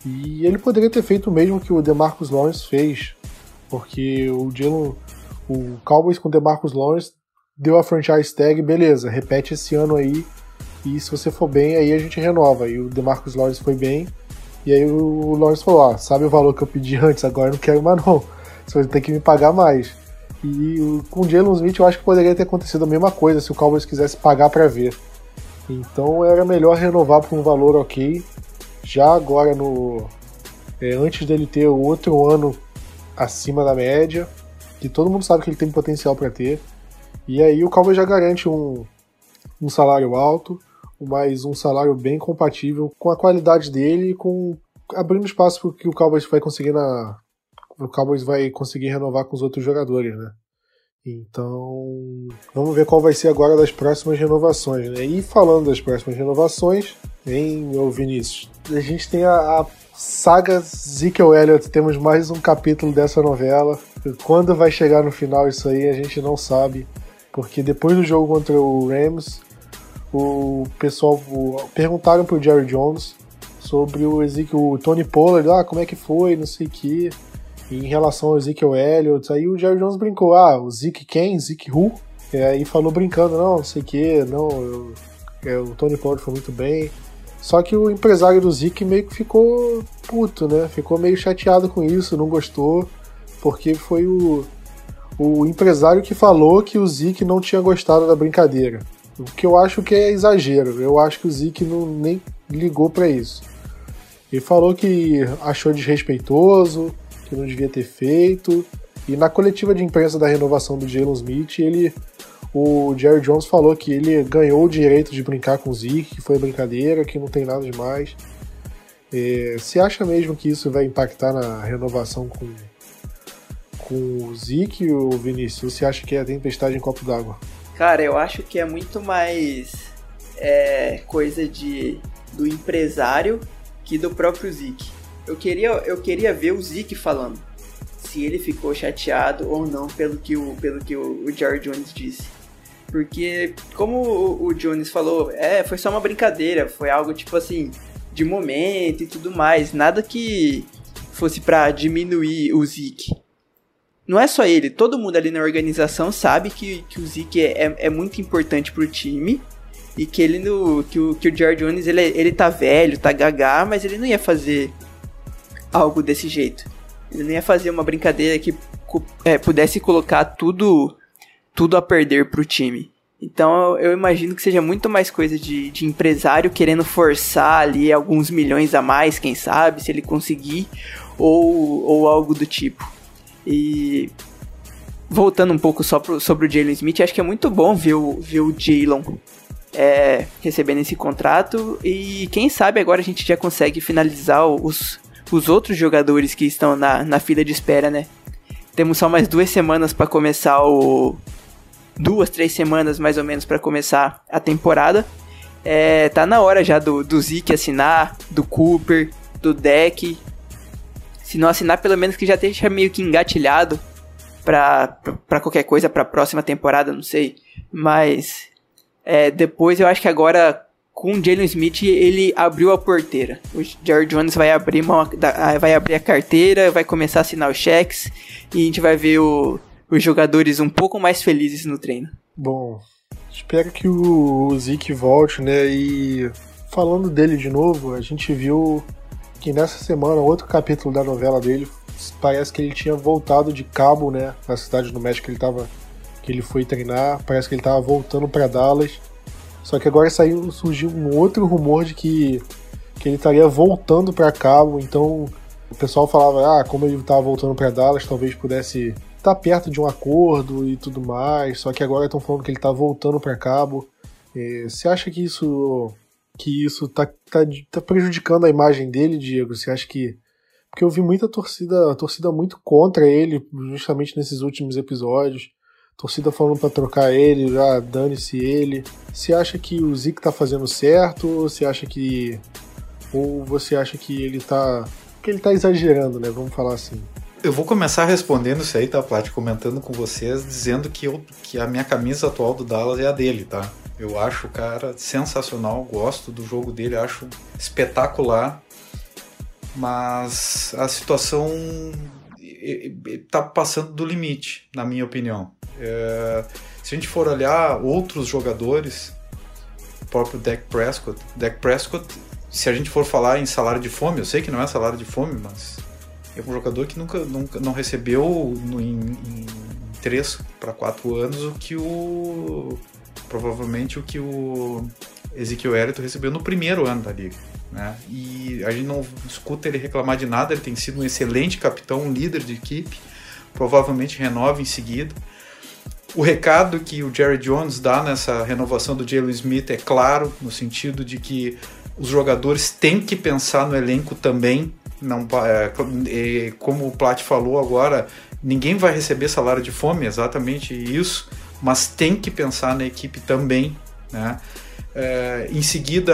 E ele poderia ter feito o mesmo que o DeMarcus Lawrence fez, porque o Jalen, o Cowboys com o DeMarcus Lawrence deu a franchise tag, beleza, repete esse ano aí, e se você for bem, aí a gente renova. E o DeMarcus Lawrence foi bem, e aí o Lawrence falou: ah, sabe o valor que eu pedi antes? Agora não quero mais não. Você vai ter que me pagar mais. E com o Jalen Smith eu acho que poderia ter acontecido a mesma coisa se o Cowboys quisesse pagar para ver. Então era melhor renovar por um valor ok. Já agora no. É, antes dele ter outro ano acima da média. Que todo mundo sabe que ele tem potencial para ter. E aí o Cowboys já garante um, um salário alto mas um salário bem compatível com a qualidade dele e com abrindo espaço para que o Cowboys vai conseguir na o Cowboys vai conseguir renovar com os outros jogadores, né? Então, vamos ver qual vai ser agora das próximas renovações. Né? E falando das próximas renovações, hein, meu Vinícius? A gente tem a, a saga Ezekiel Elliott. Temos mais um capítulo dessa novela. Quando vai chegar no final isso aí, a gente não sabe. Porque depois do jogo contra o Rams, o pessoal o, perguntaram pro Jerry Jones sobre o Ezekiel, o Tony Pollard, ah, como é que foi, não sei o que, em relação ao Ezekiel Elliott. Aí o Jerry Jones brincou, ah, o Zeke quem? Zeke who? E aí falou brincando, não, não sei o que, não, eu, é, o Tony Pollard foi muito bem. Só que o empresário do Zeke meio que ficou puto, né? Ficou meio chateado com isso, não gostou, porque foi o, o empresário que falou que o Zeke não tinha gostado da brincadeira. O que eu acho que é exagero. Eu acho que o Zeke não, nem ligou para isso. Ele falou que achou desrespeitoso, que não devia ter feito. E na coletiva de imprensa da renovação do Jalen Smith, ele, o Jerry Jones falou que ele ganhou o direito de brincar com o Zeke, que foi brincadeira, que não tem nada demais. É, você acha mesmo que isso vai impactar na renovação com, com o Zeke ou Vinícius? Você acha que é a tempestade em copo d'água? Cara, eu acho que é muito mais é, coisa de do empresário que do próprio Zeke. Eu queria, eu queria ver o Zeke falando se ele ficou chateado ou não pelo que o, pelo que o, Jerry Jones disse. Porque, como o, o Jones falou, é, foi só uma brincadeira, foi algo tipo assim, de momento e tudo mais, nada que fosse para diminuir o Zeke não é só ele, todo mundo ali na organização sabe que, que o Zeke é, é, é muito importante pro time e que ele no, que o, que o Jared Jones ele, ele tá velho, tá gagá, mas ele não ia fazer algo desse jeito. Ele não ia fazer uma brincadeira que é, pudesse colocar tudo tudo a perder pro time. Então eu imagino que seja muito mais coisa de, de empresário querendo forçar ali alguns milhões a mais, quem sabe, se ele conseguir, ou, ou algo do tipo. E voltando um pouco só pro, sobre o Jalen Smith, acho que é muito bom ver o, ver o Jalen é, recebendo esse contrato e quem sabe agora a gente já consegue finalizar os, os outros jogadores que estão na, na fila de espera, né? Temos só mais duas semanas para começar o. Duas, três semanas mais ou menos para começar a temporada. É, tá na hora já do, do Zeke assinar, do Cooper, do Deck se não assinar, pelo menos que já esteja meio que engatilhado pra, pra, qualquer coisa, pra próxima temporada, não sei. Mas é, depois eu acho que agora com o Jalen Smith ele abriu a porteira. O Jared Jones vai abrir, uma, vai abrir a carteira, vai começar a assinar os cheques e a gente vai ver o, os jogadores um pouco mais felizes no treino. Bom, espero que o Zeke volte, né? E falando dele de novo, a gente viu que nessa semana, outro capítulo da novela dele, parece que ele tinha voltado de Cabo, né, na cidade do México que ele tava que ele foi treinar, parece que ele tava voltando para Dallas. Só que agora saiu surgiu um outro rumor de que que ele estaria voltando para Cabo, então o pessoal falava, ah, como ele tava voltando para Dallas, talvez pudesse estar tá perto de um acordo e tudo mais. Só que agora estão falando que ele tá voltando para Cabo. É, você acha que isso que isso tá, tá, tá prejudicando a imagem dele, Diego? Você acha que. Porque eu vi muita torcida, torcida muito contra ele, justamente nesses últimos episódios. Torcida falando para trocar ele, já dane-se ele. Você acha que o Zeke tá fazendo certo? Ou você acha que. Ou você acha que ele tá. que ele tá exagerando, né? Vamos falar assim. Eu vou começar respondendo isso aí, tá, Plat? Comentando com vocês, dizendo que, eu, que a minha camisa atual do Dallas é a dele, tá? Eu acho o cara sensacional, gosto do jogo dele, acho espetacular. Mas a situação está passando do limite, na minha opinião. É, se a gente for olhar outros jogadores, o próprio Dak Prescott, Dak Prescott, se a gente for falar em salário de fome, eu sei que não é salário de fome, mas é um jogador que nunca, nunca não recebeu no, em, em 3 para 4 anos o que o provavelmente o que o Ezequiel Elliott recebeu no primeiro ano da liga. Né? E a gente não escuta ele reclamar de nada, ele tem sido um excelente capitão, um líder de equipe, provavelmente renova em seguida. O recado que o Jerry Jones dá nessa renovação do Jalen Smith é claro, no sentido de que os jogadores têm que pensar no elenco também. Não, é, como o Plat falou agora, ninguém vai receber salário de fome, exatamente isso, mas tem que pensar na equipe também, né? É, em seguida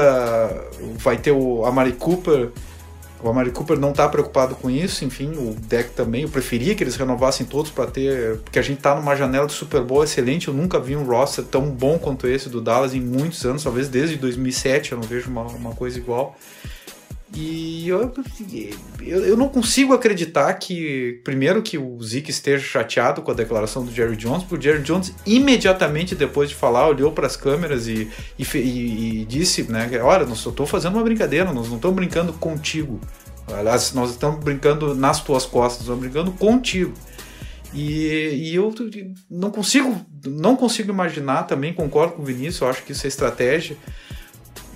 vai ter o Amari Cooper. O Amari Cooper não está preocupado com isso, enfim, o deck também. Eu preferia que eles renovassem todos para ter. Porque a gente está numa janela de Super Bowl excelente. Eu nunca vi um roster tão bom quanto esse do Dallas em muitos anos, talvez desde 2007 eu não vejo uma, uma coisa igual. E eu, eu, eu, não consigo acreditar que, primeiro, que o Zeke esteja chateado com a declaração do Jerry Jones, porque o Jerry Jones, imediatamente depois de falar, olhou para as câmeras e, e, e, disse: né, Olha, nós estou fazendo uma brincadeira, nós não estamos brincando contigo. Aliás, nós estamos brincando nas tuas costas, estamos brincando contigo. E, e, eu não consigo, não consigo imaginar também, concordo com o Vinícius, eu acho que isso é estratégia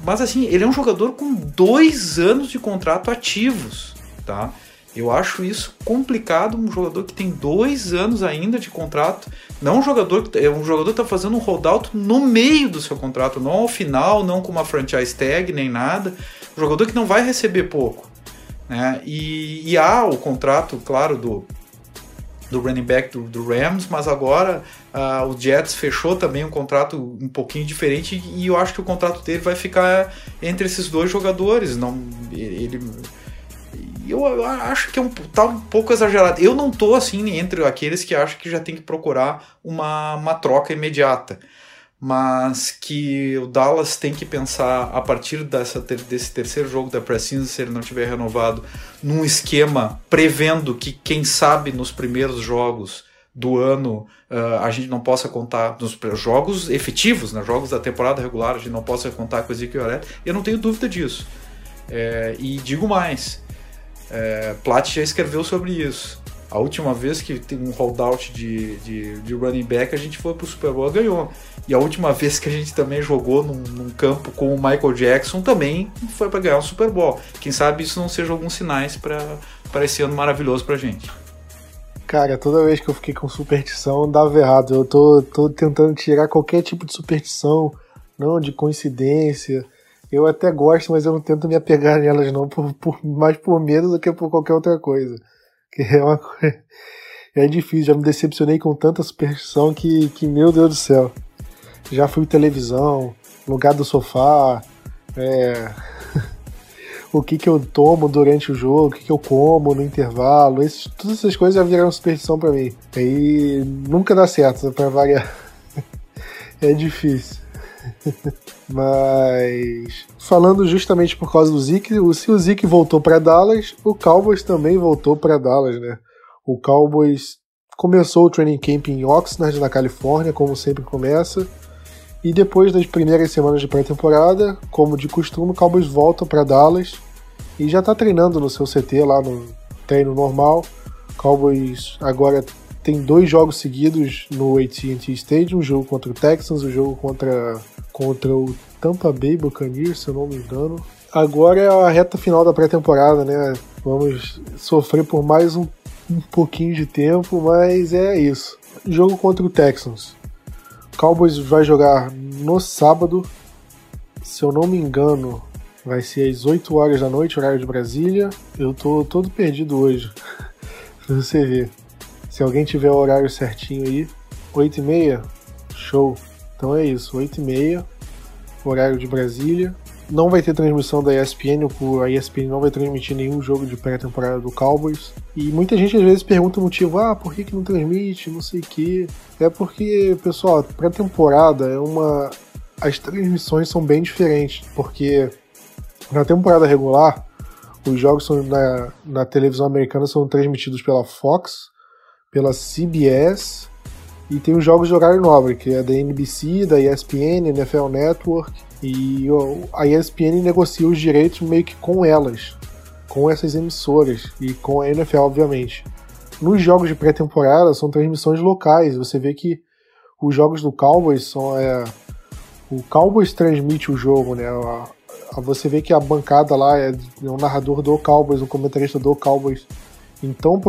mas assim, ele é um jogador com dois anos de contrato ativos, tá? Eu acho isso complicado, um jogador que tem dois anos ainda de contrato, não um jogador que é um jogador está fazendo um holdout no meio do seu contrato, não ao final, não com uma franchise tag nem nada, um jogador que não vai receber pouco, né? E, e há o contrato, claro, do do running back do, do Rams, mas agora uh, o Jets fechou também um contrato um pouquinho diferente e eu acho que o contrato dele vai ficar entre esses dois jogadores. Não, ele, eu, eu acho que é um, tá um pouco exagerado. Eu não tô assim entre aqueles que acham que já tem que procurar uma, uma troca imediata mas que o Dallas tem que pensar a partir dessa, desse terceiro jogo da Pré-Season, se ele não tiver renovado, num esquema prevendo que, quem sabe, nos primeiros jogos do ano uh, a gente não possa contar nos jogos efetivos, né, jogos da temporada regular, a gente não possa contar com o Ezekiel Elliott, eu não tenho dúvida disso. É, e digo mais, é, Platt já escreveu sobre isso. A última vez que tem um holdout de, de, de running back, a gente foi pro Super Bowl e ganhou. E a última vez que a gente também jogou num, num campo com o Michael Jackson também foi para ganhar o Super Bowl. Quem sabe isso não seja alguns sinais para esse ano maravilhoso pra gente. Cara, toda vez que eu fiquei com superstição, dava errado. Eu tô, tô tentando tirar qualquer tipo de superstição, não de coincidência. Eu até gosto, mas eu não tento me apegar nelas não, por, por, mais por medo do que por qualquer outra coisa. Que é uma coisa. É difícil, já me decepcionei com tanta superstição que, que meu Deus do céu. Já fui televisão, lugar do sofá, é... o que, que eu tomo durante o jogo, o que, que eu como no intervalo, esses, todas essas coisas já viraram superstição para mim. Aí nunca dá certo, para variar. é difícil. Mas falando justamente por causa do Zeke, se o Zeke voltou para Dallas, o Cowboys também voltou para Dallas, né? O Cowboys começou o training camp em Oxnard, na Califórnia, como sempre começa. E depois das primeiras semanas de pré-temporada, como de costume, o Cowboys volta para Dallas e já está treinando no seu CT lá no treino normal. O Cowboys agora tem dois jogos seguidos no AT&T Stadium, o jogo contra o Texans, o jogo contra, contra o Tampa Bay Buccaneers, se eu não me engano. Agora é a reta final da pré-temporada, né? Vamos sofrer por mais um, um pouquinho de tempo, mas é isso. Jogo contra o Texans. Cowboys vai jogar no sábado, se eu não me engano, vai ser às 8 horas da noite, horário de Brasília. Eu tô todo perdido hoje, pra você ver. Se alguém tiver o horário certinho aí, 8 e meia, show. Então é isso, 8 e meia, horário de Brasília. Não vai ter transmissão da ESPN, a ESPN não vai transmitir nenhum jogo de pré-temporada do Cowboys. E muita gente às vezes pergunta o motivo, ah, por que, que não transmite, não sei o que. É porque, pessoal, pré-temporada é uma. As transmissões são bem diferentes, porque na temporada regular, os jogos são na, na televisão americana são transmitidos pela Fox, pela CBS e tem os jogos de horário nobre, que é da NBC, da ESPN, NFL Network, e a ESPN negocia os direitos meio que com elas, com essas emissoras e com a NFL, obviamente. Nos jogos de pré-temporada são transmissões locais, você vê que os jogos do Cowboys são. É, o Cowboys transmite o jogo, né? A, a, você vê que a bancada lá é, é o narrador do Cowboys, o comentarista do Cowboys então,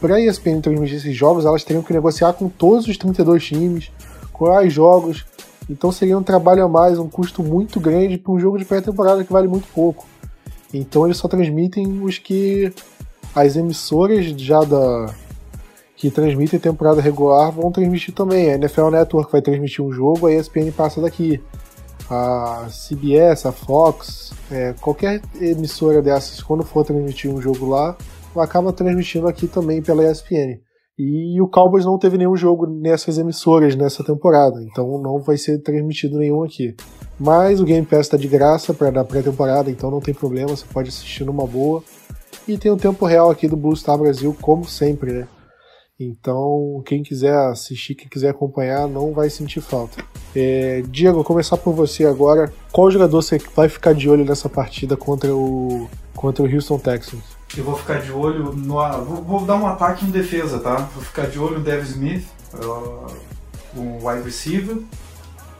para a ESPN transmitir esses jogos, elas teriam que negociar com todos os 32 times, quais jogos. Então seria um trabalho a mais, um custo muito grande para um jogo de pré-temporada que vale muito pouco. Então eles só transmitem os que as emissoras já da que transmitem temporada regular vão transmitir também. A NFL Network vai transmitir um jogo, a ESPN passa daqui. A CBS, a Fox, é, qualquer emissora dessas, quando for transmitir um jogo lá, acaba transmitindo aqui também pela ESPN. E o Cowboys não teve nenhum jogo nessas emissoras nessa temporada, então não vai ser transmitido nenhum aqui. Mas o Game Pass está de graça para dar pré-temporada, então não tem problema, você pode assistir numa boa. E tem o tempo real aqui do Blue Star Brasil, como sempre, né? Então, quem quiser assistir, quem quiser acompanhar, não vai sentir falta. É, Diego, começar por você agora. Qual jogador você vai ficar de olho nessa partida contra o, contra o Houston Texans? Eu vou ficar de olho no. Vou, vou dar um ataque em defesa, tá? Vou ficar de olho no Devin Smith, uh, um wide receiver.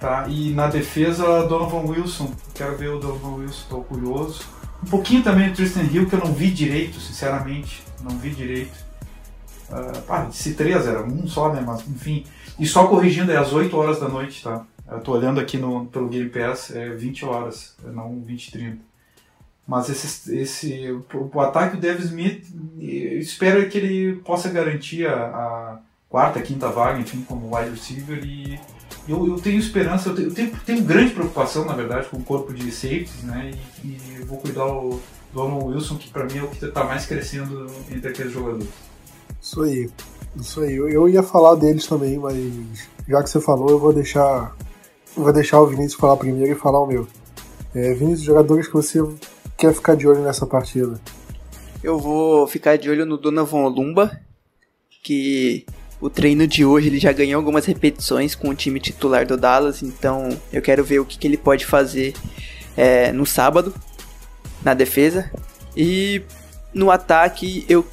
Tá? E na defesa, Donovan Wilson. Quero ver o Donovan Wilson, estou curioso. Um pouquinho também do Tristan Hill, que eu não vi direito, sinceramente. Não vi direito. Uh, ah, se três era um só, né? Mas enfim. E só corrigindo, é às 8 horas da noite, tá? Eu tô olhando aqui no, pelo Game Pass, é 20 horas, não 20 30. Mas esse, esse, o, o ataque do Dev Smith, espero que ele possa garantir a, a, quarta, quinta vaga, enfim, como wide receiver. E eu, eu tenho esperança, eu tenho, tenho, tenho, grande preocupação, na verdade, com o corpo de safeties, né? E, e vou cuidar do Donald Wilson, que para mim é o que está mais crescendo entre aqueles jogadores. Isso aí. Isso aí. Eu, eu ia falar deles também, mas já que você falou, eu vou deixar. vou deixar o Vinícius falar primeiro e falar o meu. É, Vinícius, jogadores que você quer ficar de olho nessa partida? Eu vou ficar de olho no Donovan Lumba, que o treino de hoje ele já ganhou algumas repetições com o time titular do Dallas, então eu quero ver o que, que ele pode fazer é, no sábado na defesa. E no ataque eu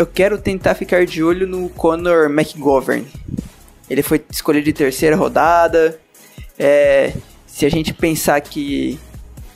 eu quero tentar ficar de olho no Conor McGovern. Ele foi escolhido de terceira rodada. É, se a gente pensar que,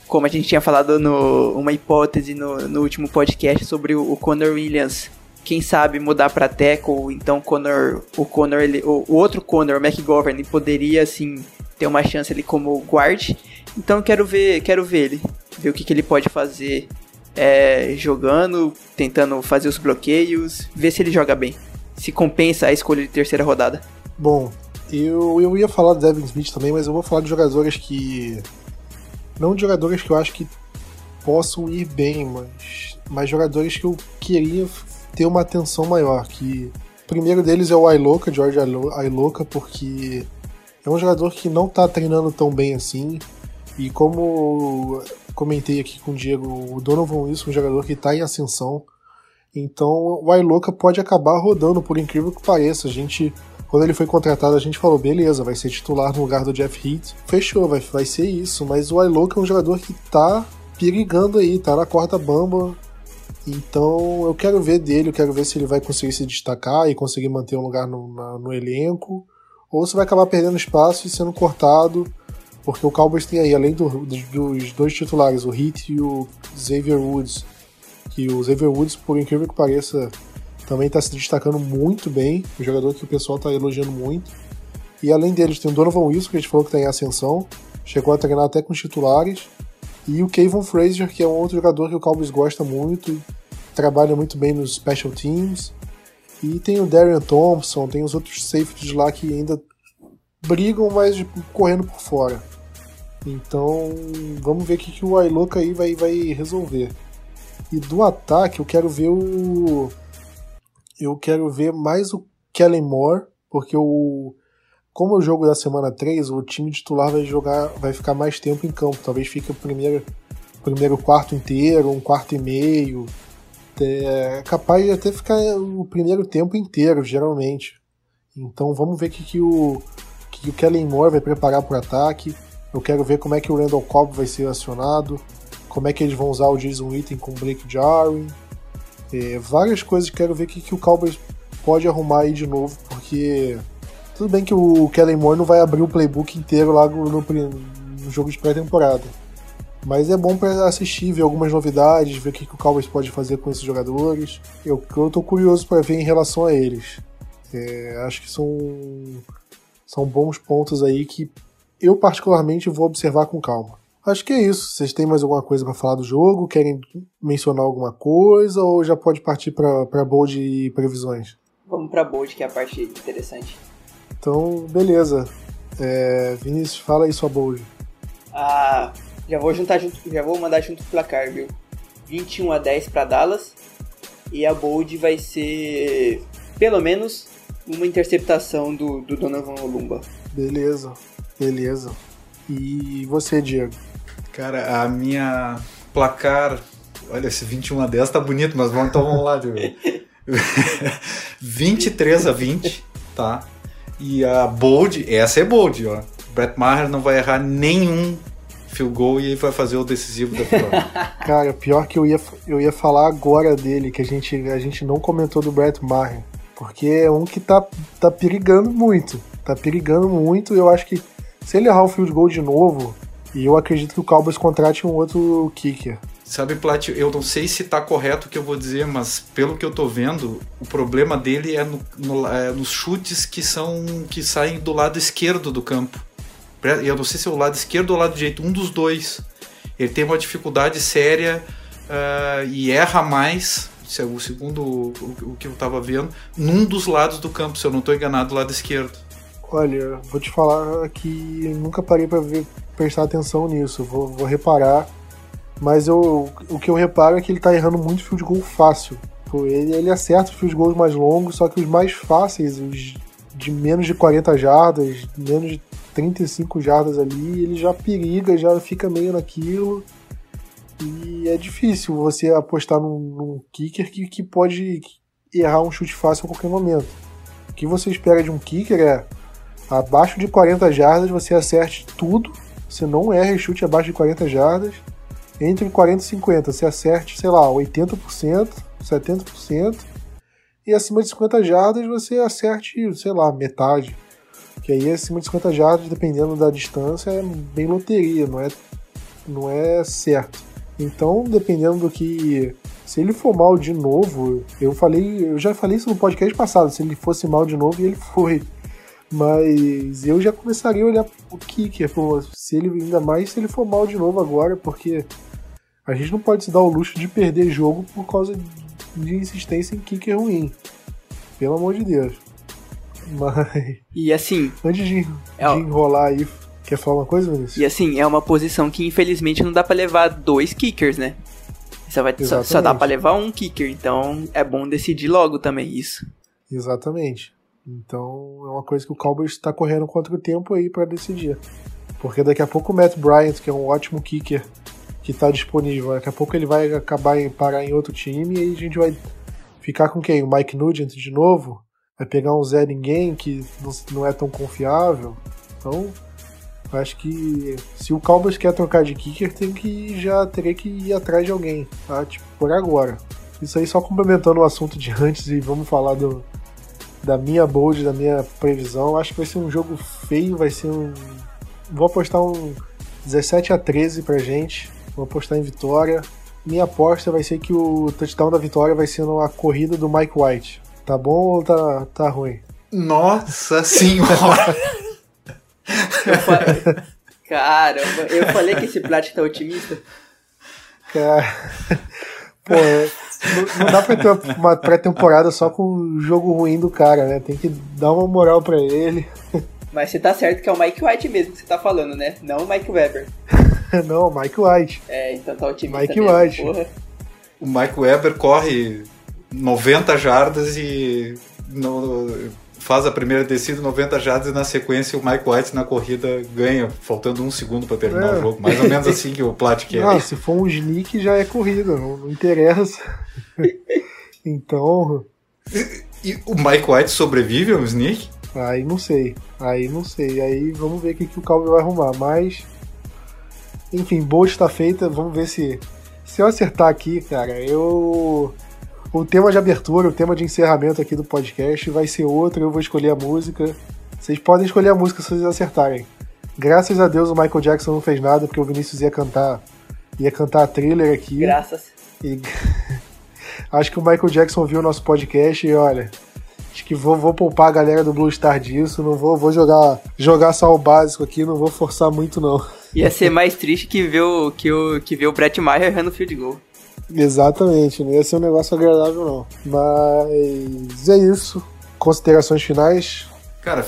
como a gente tinha falado no uma hipótese no, no último podcast sobre o, o Conor Williams, quem sabe mudar para tackle, então Conor, o Conor, ele, o, o outro Conor, o McGovern, poderia assim ter uma chance ali como guard. Então quero ver, quero ver ele, ver o que, que ele pode fazer é, jogando, tentando fazer os bloqueios, ver se ele joga bem. Se compensa a escolha de terceira rodada. Bom, eu, eu ia falar do Devin Smith também, mas eu vou falar de jogadores que. Não de jogadores que eu acho que possam ir bem, mas, mas jogadores que eu queria ter uma atenção maior. Que o primeiro deles é o Iloka, George Iloka, porque é um jogador que não tá treinando tão bem assim. E como comentei aqui com o Diego, o Donovan Wilson, um jogador que está em ascensão. Então o Ailoca pode acabar rodando, por incrível que pareça. A gente, quando ele foi contratado, a gente falou, beleza, vai ser titular no lugar do Jeff Heath. Fechou, vai, vai ser isso. Mas o Ailoca é um jogador que está perigando aí, tá na corda bamba. Então eu quero ver dele, eu quero ver se ele vai conseguir se destacar e conseguir manter um lugar no, na, no elenco. Ou se vai acabar perdendo espaço e sendo cortado porque o Cowboys tem aí, além do, dos dois titulares, o Heat e o Xavier Woods, que o Xavier Woods, por incrível que pareça, também está se destacando muito bem, um jogador que o pessoal está elogiando muito. E além deles, tem o Donovan Wilson, que a gente falou que está em ascensão, chegou a treinar até com os titulares, e o Kevin Frazier, que é um outro jogador que o Cowboys gosta muito, trabalha muito bem nos special teams. E tem o Darian Thompson, tem os outros safeties lá que ainda brigam, mas correndo por fora. Então, vamos ver o que, que o Ailoka aí vai, vai resolver. E do ataque, eu quero ver o. Eu quero ver mais o Kellen Moore, porque o. Como é o jogo da semana 3, o time titular vai jogar, vai ficar mais tempo em campo. Talvez fique o primeiro, primeiro quarto inteiro, um quarto e meio. É capaz de até ficar o primeiro tempo inteiro, geralmente. Então vamos ver o que, que, o, que o Kellen Moore vai preparar para o ataque. Eu quero ver como é que o Randall Cobb vai ser acionado, como é que eles vão usar o Jason Witten com o Blake Jarwin. É, várias coisas que quero ver o que, que o Cowboys pode arrumar aí de novo, porque tudo bem que o Kellen Moore não vai abrir o playbook inteiro lá no, no, no jogo de pré-temporada. Mas é bom para assistir, ver algumas novidades, ver o que, que o Cowboys pode fazer com esses jogadores. Eu, eu tô curioso para ver em relação a eles. É, acho que são, são bons pontos aí que eu particularmente vou observar com calma. Acho que é isso. Vocês têm mais alguma coisa para falar do jogo? Querem mencionar alguma coisa ou já pode partir para bold e previsões? Vamos pra bold, que é a parte interessante. Então, beleza. É, Vinícius, fala aí sua bold. Ah, já vou juntar junto, já vou mandar junto o placar, viu? 21 a 10 para Dallas. E a bold vai ser pelo menos uma interceptação do, do Donovan Olumba. Beleza, beleza. E você, Diego? Cara, a minha placar. Olha, esse 21 a 10 tá bonito, mas vamos, então vamos lá, Diego. 23 a 20, tá? E a bold, essa é bold, ó. Brett Maher não vai errar nenhum field goal e ele vai fazer o decisivo da vitória. Cara, pior que eu ia, eu ia falar agora dele, que a gente, a gente não comentou do Brett Maher. Porque é um que tá, tá perigando muito. Tá perigando muito. Eu acho que se ele errar o field goal de novo, e eu acredito que o Cowboys contrate um outro kicker. Sabe, Plat, eu não sei se tá correto o que eu vou dizer, mas pelo que eu tô vendo, o problema dele é, no, no, é nos chutes que são que saem do lado esquerdo do campo. Eu não sei se é o lado esquerdo ou o lado direito, um dos dois. Ele tem uma dificuldade séria uh, e erra mais, o segundo o, o que eu estava vendo, num dos lados do campo, se eu não estou enganado, do lado esquerdo. Olha, vou te falar que nunca parei para prestar atenção nisso, vou, vou reparar mas eu, o que eu reparo é que ele tá errando muito field goal fácil. Ele, ele acerta os field goals mais longos, só que os mais fáceis, os de menos de 40 jardas, menos de 35 jardas ali, ele já periga, já fica meio naquilo. E é difícil você apostar num, num kicker que, que pode errar um chute fácil a qualquer momento. O que você espera de um kicker é abaixo de 40 jardas você acerte tudo, você não erra chute abaixo de 40 jardas entre 40 e 50. Você acerte, sei lá, 80%, 70%. E acima de 50 jardas você acerte, sei lá, metade. Que aí acima de 50 jardas, dependendo da distância, é bem loteria, não é, não é certo. Então, dependendo do que. Se ele for mal de novo, eu falei. Eu já falei isso no podcast passado, se ele fosse mal de novo, e ele foi. Mas eu já começaria a olhar o kicker, pô, se ele ainda mais se ele for mal de novo agora, porque a gente não pode se dar o luxo de perder jogo por causa de insistência em kicker ruim. Pelo amor de Deus. Mas. E assim. Antes de, é, de enrolar aí, quer falar uma coisa, Vinícius? E assim, é uma posição que infelizmente não dá para levar dois kickers, né? Só, vai, só, só, dá para levar um kicker, então é bom decidir logo também isso. Exatamente. Então é uma coisa que o Cowboys está correndo contra o tempo aí para decidir. Porque daqui a pouco o Matt Bryant, que é um ótimo kicker, que está disponível. Daqui a pouco ele vai acabar em parar em outro time e aí a gente vai ficar com quem? O Mike Nugent de novo? Vai pegar um Zé Ninguém que não é tão confiável. Então, acho que se o Cowboys quer trocar de kicker, tem que já teria que ir atrás de alguém, tá? Tipo, por agora. Isso aí só complementando o assunto de antes e vamos falar do, da minha bold, da minha previsão. Acho que vai ser um jogo feio, vai ser um. Vou apostar um 17 a 13 pra gente. Vou apostar em vitória. Minha aposta vai ser que o touchdown da vitória vai ser na corrida do Mike White. Tá bom ou tá, tá ruim? Nossa senhora! eu falei... Caramba, eu falei que esse Plat tá otimista. Cara, pô, não, não dá pra ter uma pré-temporada só com o jogo ruim do cara, né? Tem que dar uma moral pra ele. Mas você tá certo que é o Mike White mesmo que você tá falando, né? Não o Mike Weber. não, Mike White. É, então tá otimista Mike mesmo, White. Porra. O Mike Weber corre 90 jardas e no, faz a primeira descida 90 jardas e na sequência o Mike White na corrida ganha, faltando um segundo para terminar é. o jogo. Mais ou menos assim que o Plat quer. Não, se for um sneak já é corrida, não, não interessa. então. E, e, o Mike White sobrevive ao sneak? Aí não sei. Aí não sei. Aí vamos ver o que, que o Calvin vai arrumar. Mas enfim, boa está feita. Vamos ver se. Se eu acertar aqui, cara, eu. O tema de abertura, o tema de encerramento aqui do podcast vai ser outro. Eu vou escolher a música. Vocês podem escolher a música se vocês acertarem. Graças a Deus o Michael Jackson não fez nada, porque o Vinícius ia cantar. Ia cantar a thriller aqui. Graças. E... Acho que o Michael Jackson viu o nosso podcast e olha. Acho que vou, vou poupar a galera do Blue Star disso. Não vou, vou jogar, jogar só o básico aqui, não vou forçar muito, não. Ia ser mais triste que ver o, que o, que ver o Brett Maher errando field goal. Exatamente, não ia ser um negócio agradável não. Mas é isso. considerações finais? Cara,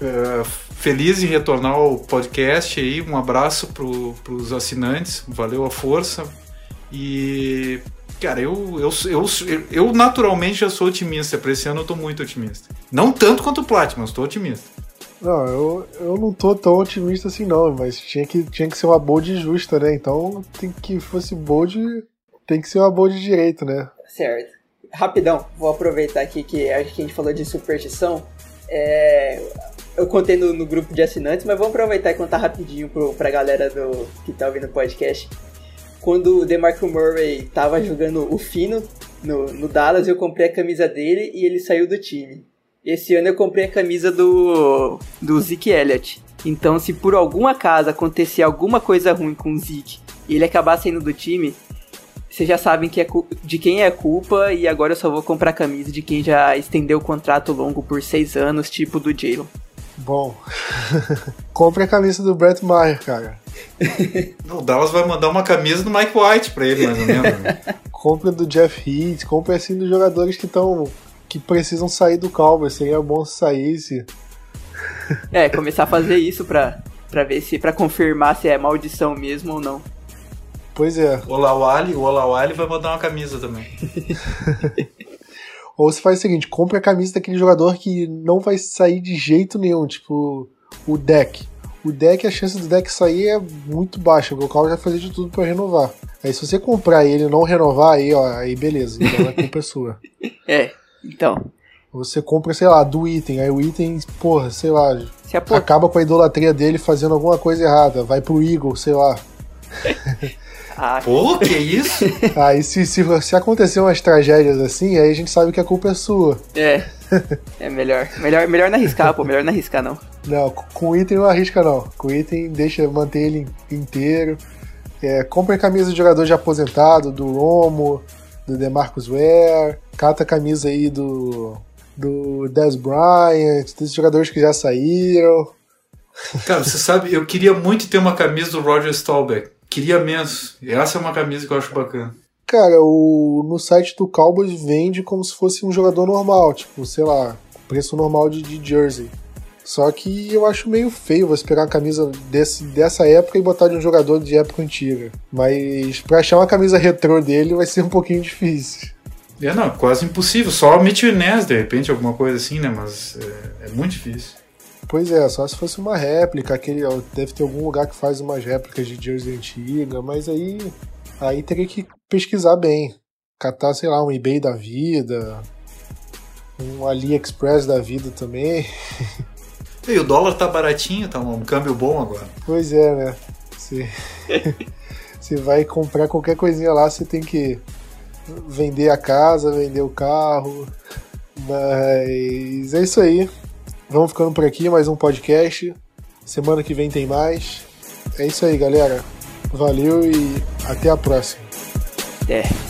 é, feliz em retornar ao podcast aí. Um abraço para os assinantes. Valeu a força. E, cara, eu, eu, eu, eu naturalmente já sou otimista. Para esse ano eu tô muito otimista. Não tanto quanto o Plat, mas tô otimista. Não, eu, eu não tô tão otimista assim não, mas tinha que, tinha que ser uma bold justa, né? Então tem que fosse bold, tem que ser uma bold direito, né? Certo. Rapidão, vou aproveitar aqui que acho que a gente falou de superstição. É, eu contei no, no, grupo de assinantes, mas vamos aproveitar e contar rapidinho pro, pra galera do, que tá ouvindo o podcast. Quando o DeMarco Murray tava jogando o fino no, no Dallas, eu comprei a camisa dele e ele saiu do time. Esse ano eu comprei a camisa do, do Zeke Elliott. Então, se por algum acaso acontecer alguma coisa ruim com o Zeke e ele acabar saindo do time, vocês já sabem que é de quem é a culpa e agora eu só vou comprar a camisa de quem já estendeu o contrato longo por seis anos, tipo do Jalen. Bom, compre a camisa do Brett Maher, cara. o Dallas vai mandar uma camisa do Mike White pra ele, mais ou menos. Né? compre do Jeff Heath, compre assim dos jogadores que estão que precisam sair do Cowboys. Seria bom se saísse. É, começar a fazer isso pra, pra ver se. para confirmar se é maldição mesmo ou não. Pois é. O Olawale, o Olawale vai mandar uma camisa também. Ou você faz o seguinte, compre a camisa daquele jogador que não vai sair de jeito nenhum, tipo o deck. O deck, a chance do deck sair é muito baixa, o Cowboys vai fazer de tudo para renovar. Aí se você comprar ele e não renovar, aí ó, aí beleza, então a culpa é sua. É, então. Você compra, sei lá, do item, aí o item, porra, sei lá, acaba com a idolatria dele fazendo alguma coisa errada, vai pro Eagle, sei lá. Ah, Pô, que isso? aí se, se, se acontecer umas tragédias assim, aí a gente sabe que a culpa é sua. É. É melhor. Melhor, melhor não arriscar, pô. Melhor não arriscar, não. Não, com item não arrisca, não. Com item deixa manter ele inteiro. É, compre camisa de jogador já aposentado, do Romo, do DeMarcus Ware. Cata a camisa aí do, do Des Bryant, desses jogadores que já saíram. Cara, você sabe, eu queria muito ter uma camisa do Roger Staubach. Queria menos. Essa é uma camisa que eu acho bacana. Cara, o, no site do Cowboys vende como se fosse um jogador normal, tipo, sei lá, preço normal de, de jersey. Só que eu acho meio feio você pegar uma camisa desse, dessa época e botar de um jogador de época antiga. Mas pra achar uma camisa retrô dele vai ser um pouquinho difícil. É, não, quase impossível. Só Mitch Ness, de repente, alguma coisa assim, né? Mas é, é muito difícil. Pois é, só se fosse uma réplica, aquele deve ter algum lugar que faz umas réplicas de jersey antiga, mas aí aí teria que pesquisar bem, catar, sei lá, um eBay da vida, um AliExpress da vida também. E o dólar tá baratinho, tá um câmbio bom agora. Pois é, né? Você, você vai comprar qualquer coisinha lá, você tem que vender a casa, vender o carro. Mas é isso aí. Vamos ficando por aqui, mais um podcast. Semana que vem tem mais. É isso aí, galera. Valeu e até a próxima. É.